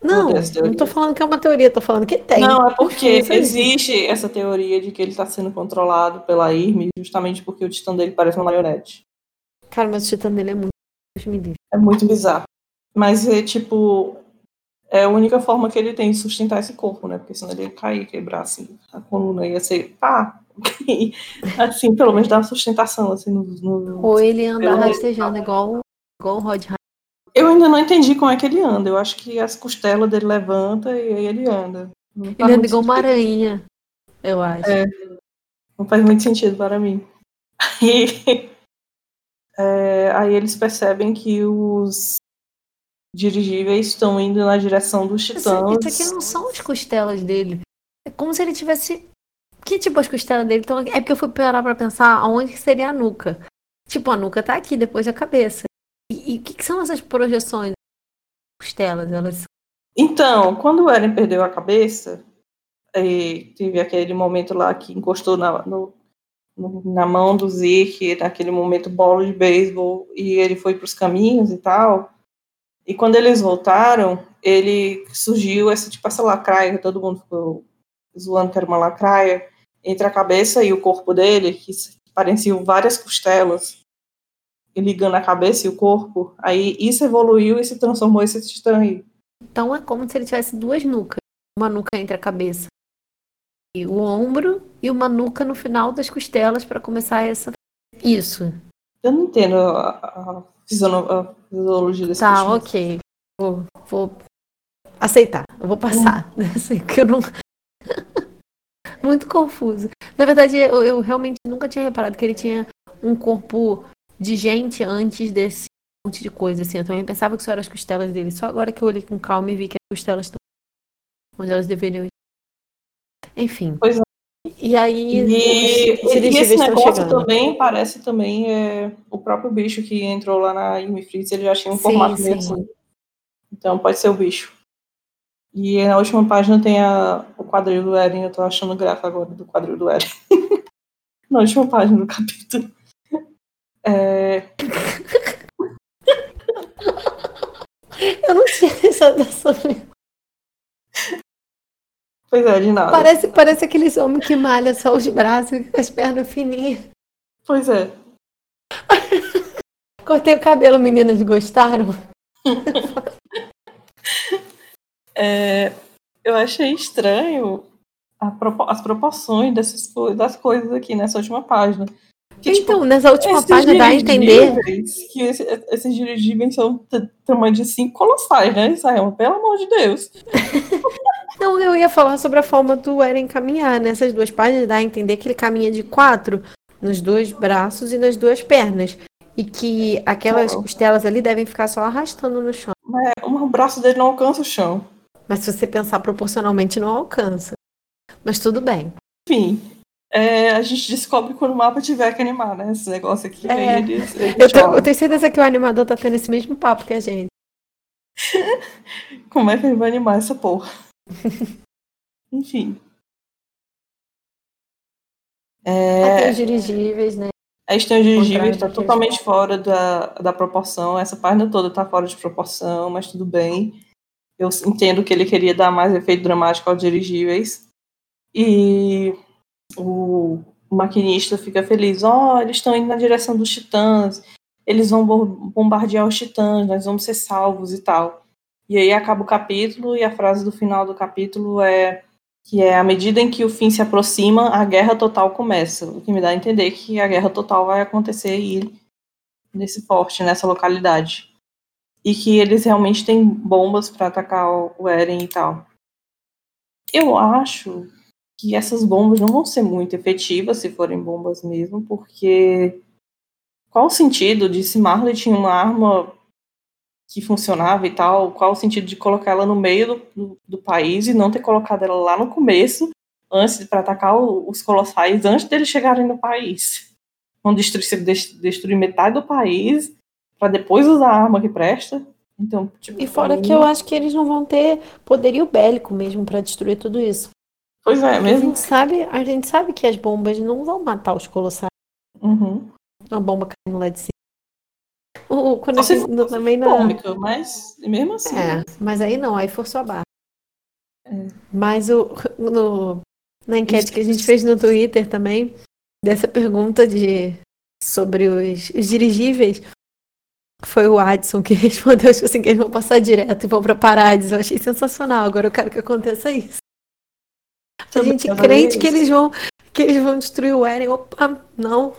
Não, não tô falando que é uma teoria, tô falando que tem. Não, é porque existe essa teoria de que ele tá sendo controlado pela Irme, justamente porque o titã dele parece uma marionete. Cara, mas o titã dele é muito é muito bizarro. Mas é tipo. É a única forma que ele tem de sustentar esse corpo, né? Porque senão ele ia cair, quebrar assim. A coluna ia ser. Pá! assim, pelo menos dá uma sustentação, assim, no. no... Ou ele anda rastejando igual, igual o Rod Eu ainda não entendi como é que ele anda. Eu acho que as costelas dele levanta e aí ele anda. Ele anda igual uma aranha, eu acho. É, não faz muito sentido para mim. Aí, é, aí eles percebem que os dirigíveis estão indo na direção dos titãs. Isso aqui não são as costelas dele. É como se ele tivesse. Que tipo as costelas dele? Então, é porque eu fui parar pra pensar aonde seria a nuca. Tipo, a nuca tá aqui, depois da cabeça. E o que, que, são essas projeções? Costelas, elas. Então, quando o Eren perdeu a cabeça, teve aquele momento lá que encostou na, no, na mão do Zeke, naquele momento bolo de beisebol, e ele foi para os caminhos e tal. E quando eles voltaram, ele surgiu essa tipo essa lacraia, todo mundo ficou zoando que era uma lacraia, entre a cabeça e o corpo dele, que pareciam várias costelas, ligando a cabeça e o corpo. Aí isso evoluiu e se transformou esse titã aí. Então é como se ele tivesse duas nucas, uma nuca entre a cabeça o ombro e uma nuca no final das costelas para começar essa. Isso. Eu não entendo a, a, fisiologia desse Tá, ok. Vou, vou, aceitar. Eu vou passar. Hum. Assim, que eu não. Muito confuso. Na verdade, eu, eu realmente nunca tinha reparado que ele tinha um corpo de gente antes desse monte de coisa, assim. Eu também pensava que isso eram as costelas dele. Só agora que eu olhei com calma e vi que as costelas estão onde elas deveriam enfim. Pois é. E aí e, e esse negócio também parece também é, o próprio bicho que entrou lá na Yumi Fritz, ele já tinha um sim, formato meio assim. Então pode ser o bicho. E na última página tem a, o quadril do Eren, eu tô achando graça agora do quadril do Eren. na última página do capítulo. É... eu não tinha pensado nessa Pois é, de nada. Parece, parece aqueles homens que malham só os braços com as pernas fininhas. Pois é. Cortei o cabelo, meninas, gostaram? é, eu achei estranho as proporções dessas, das coisas aqui nessa última página. Que, tipo, então, tipo, nessa última página dá a entender. Que esse, esses dirigíveis são tamanho de cinco colossais, né, Israel? Pelo amor de Deus. Não, eu ia falar sobre a forma do Eren caminhar. Nessas duas páginas dá a entender que ele caminha de quatro nos dois braços e nas duas pernas. E que aquelas oh. costelas ali devem ficar só arrastando no chão. Mas o braço dele não alcança o chão. Mas se você pensar proporcionalmente, não alcança. Mas tudo bem. Enfim, é, a gente descobre quando o mapa tiver que animar, né? Esse negócio aqui. É. Eles, eles eu, tô, eu, tenho certeza que o animador tá tendo esse mesmo papo que a gente. Como é que ele vai animar essa porra? Enfim. É... Até os dirigíveis, né? Aí tem o dirigível está totalmente fora da, da proporção. Essa página toda está fora de proporção, mas tudo bem. Eu entendo que ele queria dar mais efeito dramático aos dirigíveis. E o, maquinista fica feliz. Ó, oh, eles estão indo na direção dos titãs. Eles vão bombardear os titãs, nós vamos ser salvos e tal. E aí acaba o capítulo e a frase do final do capítulo é que é à medida em que o fim se aproxima, a guerra total começa, o que me dá a entender que a guerra total vai acontecer aí nesse porte, nessa localidade. E que eles realmente têm bombas para atacar o Eren e tal. Eu acho que essas bombas não vão ser muito efetivas se forem bombas mesmo, porque qual o sentido de se Marley tinha uma arma que funcionava e tal, qual o sentido de colocar ela no meio do, do, do país e não ter colocado ela lá no começo, antes para atacar o, os colossais, antes deles chegarem no país. Vão destruir, destruir metade do país para depois usar a arma que presta. Então, tipo, e fora que eu acho que eles não vão ter poderio bélico mesmo para destruir tudo isso. Pois é, mesmo. A gente sabe, a gente sabe que as bombas não vão matar os colossais. Uhum. Uma bomba caindo lá de cima. O, quando Você eu, também na... cômica, mas mesmo assim. É, mas aí não, aí forçou a barra. É. Mas o, no, na enquete que a gente fez no Twitter também, dessa pergunta de sobre os, os dirigíveis, foi o Adson que respondeu tipo assim, que eles vão passar direto e vão para Parades. Eu achei sensacional. Agora eu quero que aconteça isso. A gente crente que eles vão que eles vão destruir o Eren. Opa, não.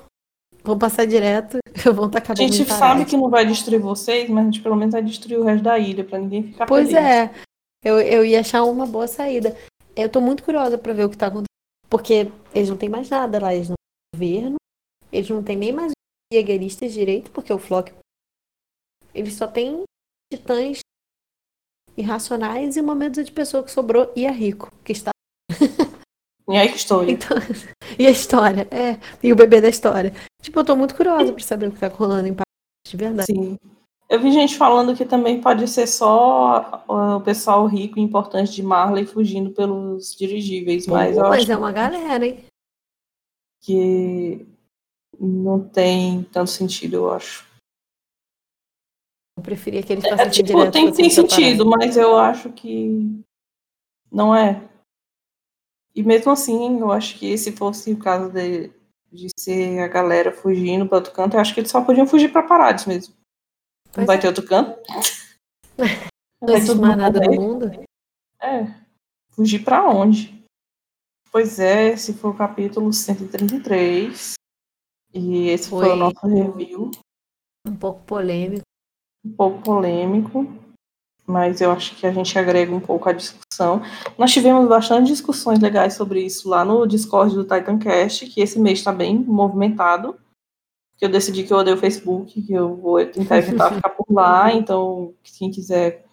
Vão passar direto, vão tacar A gente sabe que não vai destruir vocês, mas a gente pelo menos vai destruir o resto da ilha, para ninguém ficar Pois feliz. é. Eu, eu ia achar uma boa saída. Eu tô muito curiosa para ver o que tá acontecendo. Porque eles não têm mais nada lá, eles não têm governo, eles não têm nem mais jägeristas direito, porque o Flock. Eles só têm titãs irracionais e uma medo de pessoa que sobrou e é rico, que está. E que história. Então, e a história, é. E o bebê da história. Tipo, eu tô muito curiosa pra saber o que tá rolando em Paris, de verdade. Sim. Eu vi gente falando que também pode ser só o pessoal rico e importante de Marley fugindo pelos dirigíveis, mas mas é uma galera, hein? Que não tem tanto sentido, eu acho. Eu preferia que eles passassem é, tipo, direto. Tem, tem sentido, mas eu acho que não é. E mesmo assim, eu acho que se fosse o caso de, de ser a galera fugindo para outro canto, eu acho que eles só podiam fugir para Parades mesmo. Pois não vai é. ter outro canto? Não existe mais nada no mundo? É. Fugir para onde? Pois é, esse foi o capítulo 133. E esse foi, foi o nosso review. Um pouco polêmico. Um pouco polêmico mas eu acho que a gente agrega um pouco a discussão. Nós tivemos bastante discussões legais sobre isso lá no Discord do Titancast, que esse mês está bem movimentado, que eu decidi que eu odeio o Facebook, que eu vou tentar evitar ficar por lá, então quem quiser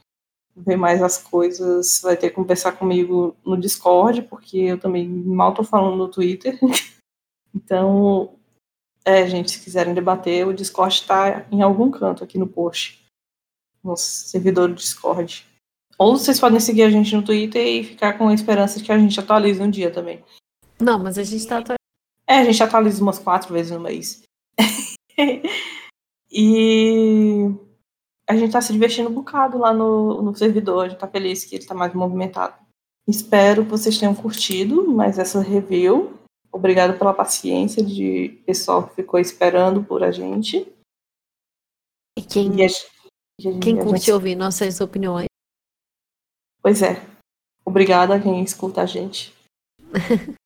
ver mais as coisas vai ter que conversar comigo no Discord, porque eu também mal estou falando no Twitter. então, é, gente, se quiserem debater, o Discord está em algum canto aqui no post no servidor do Discord. Ou vocês podem seguir a gente no Twitter e ficar com a esperança de que a gente atualize um dia também. Não, mas a gente tá atualizando. É, a gente atualiza umas quatro vezes no mês. e a gente tá se divertindo um bocado lá no, no servidor, a gente tá feliz que ele tá mais movimentado. Espero que vocês tenham curtido mais essa review. Obrigado pela paciência de pessoal que ficou esperando por a gente. E quem, e a... Quem curte gente... ouvir nossas opiniões. Pois é. Obrigada a quem escuta a gente.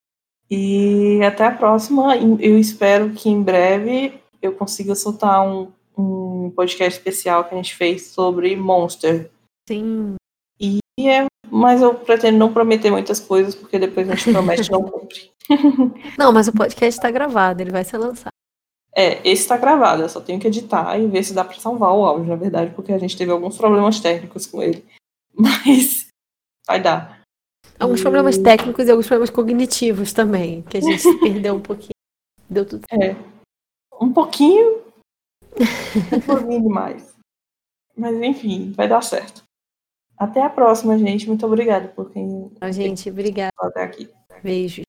e até a próxima. Eu espero que em breve eu consiga soltar um, um podcast especial que a gente fez sobre Monster. Sim. E é, mas eu pretendo não prometer muitas coisas, porque depois a gente promete não cumpre. não, mas o podcast está gravado, ele vai ser lançado. É, esse está gravado, eu só tenho que editar e ver se dá para salvar o áudio, na verdade, porque a gente teve alguns problemas técnicos com ele. Mas vai dar. Alguns problemas técnicos e alguns problemas cognitivos também, que a gente se perdeu um pouquinho. Deu tudo É. Um pouquinho. um pouquinho demais. Mas enfim, vai dar certo. Até a próxima, gente. Muito obrigada por quem. gente, obrigada. Até aqui. Beijo.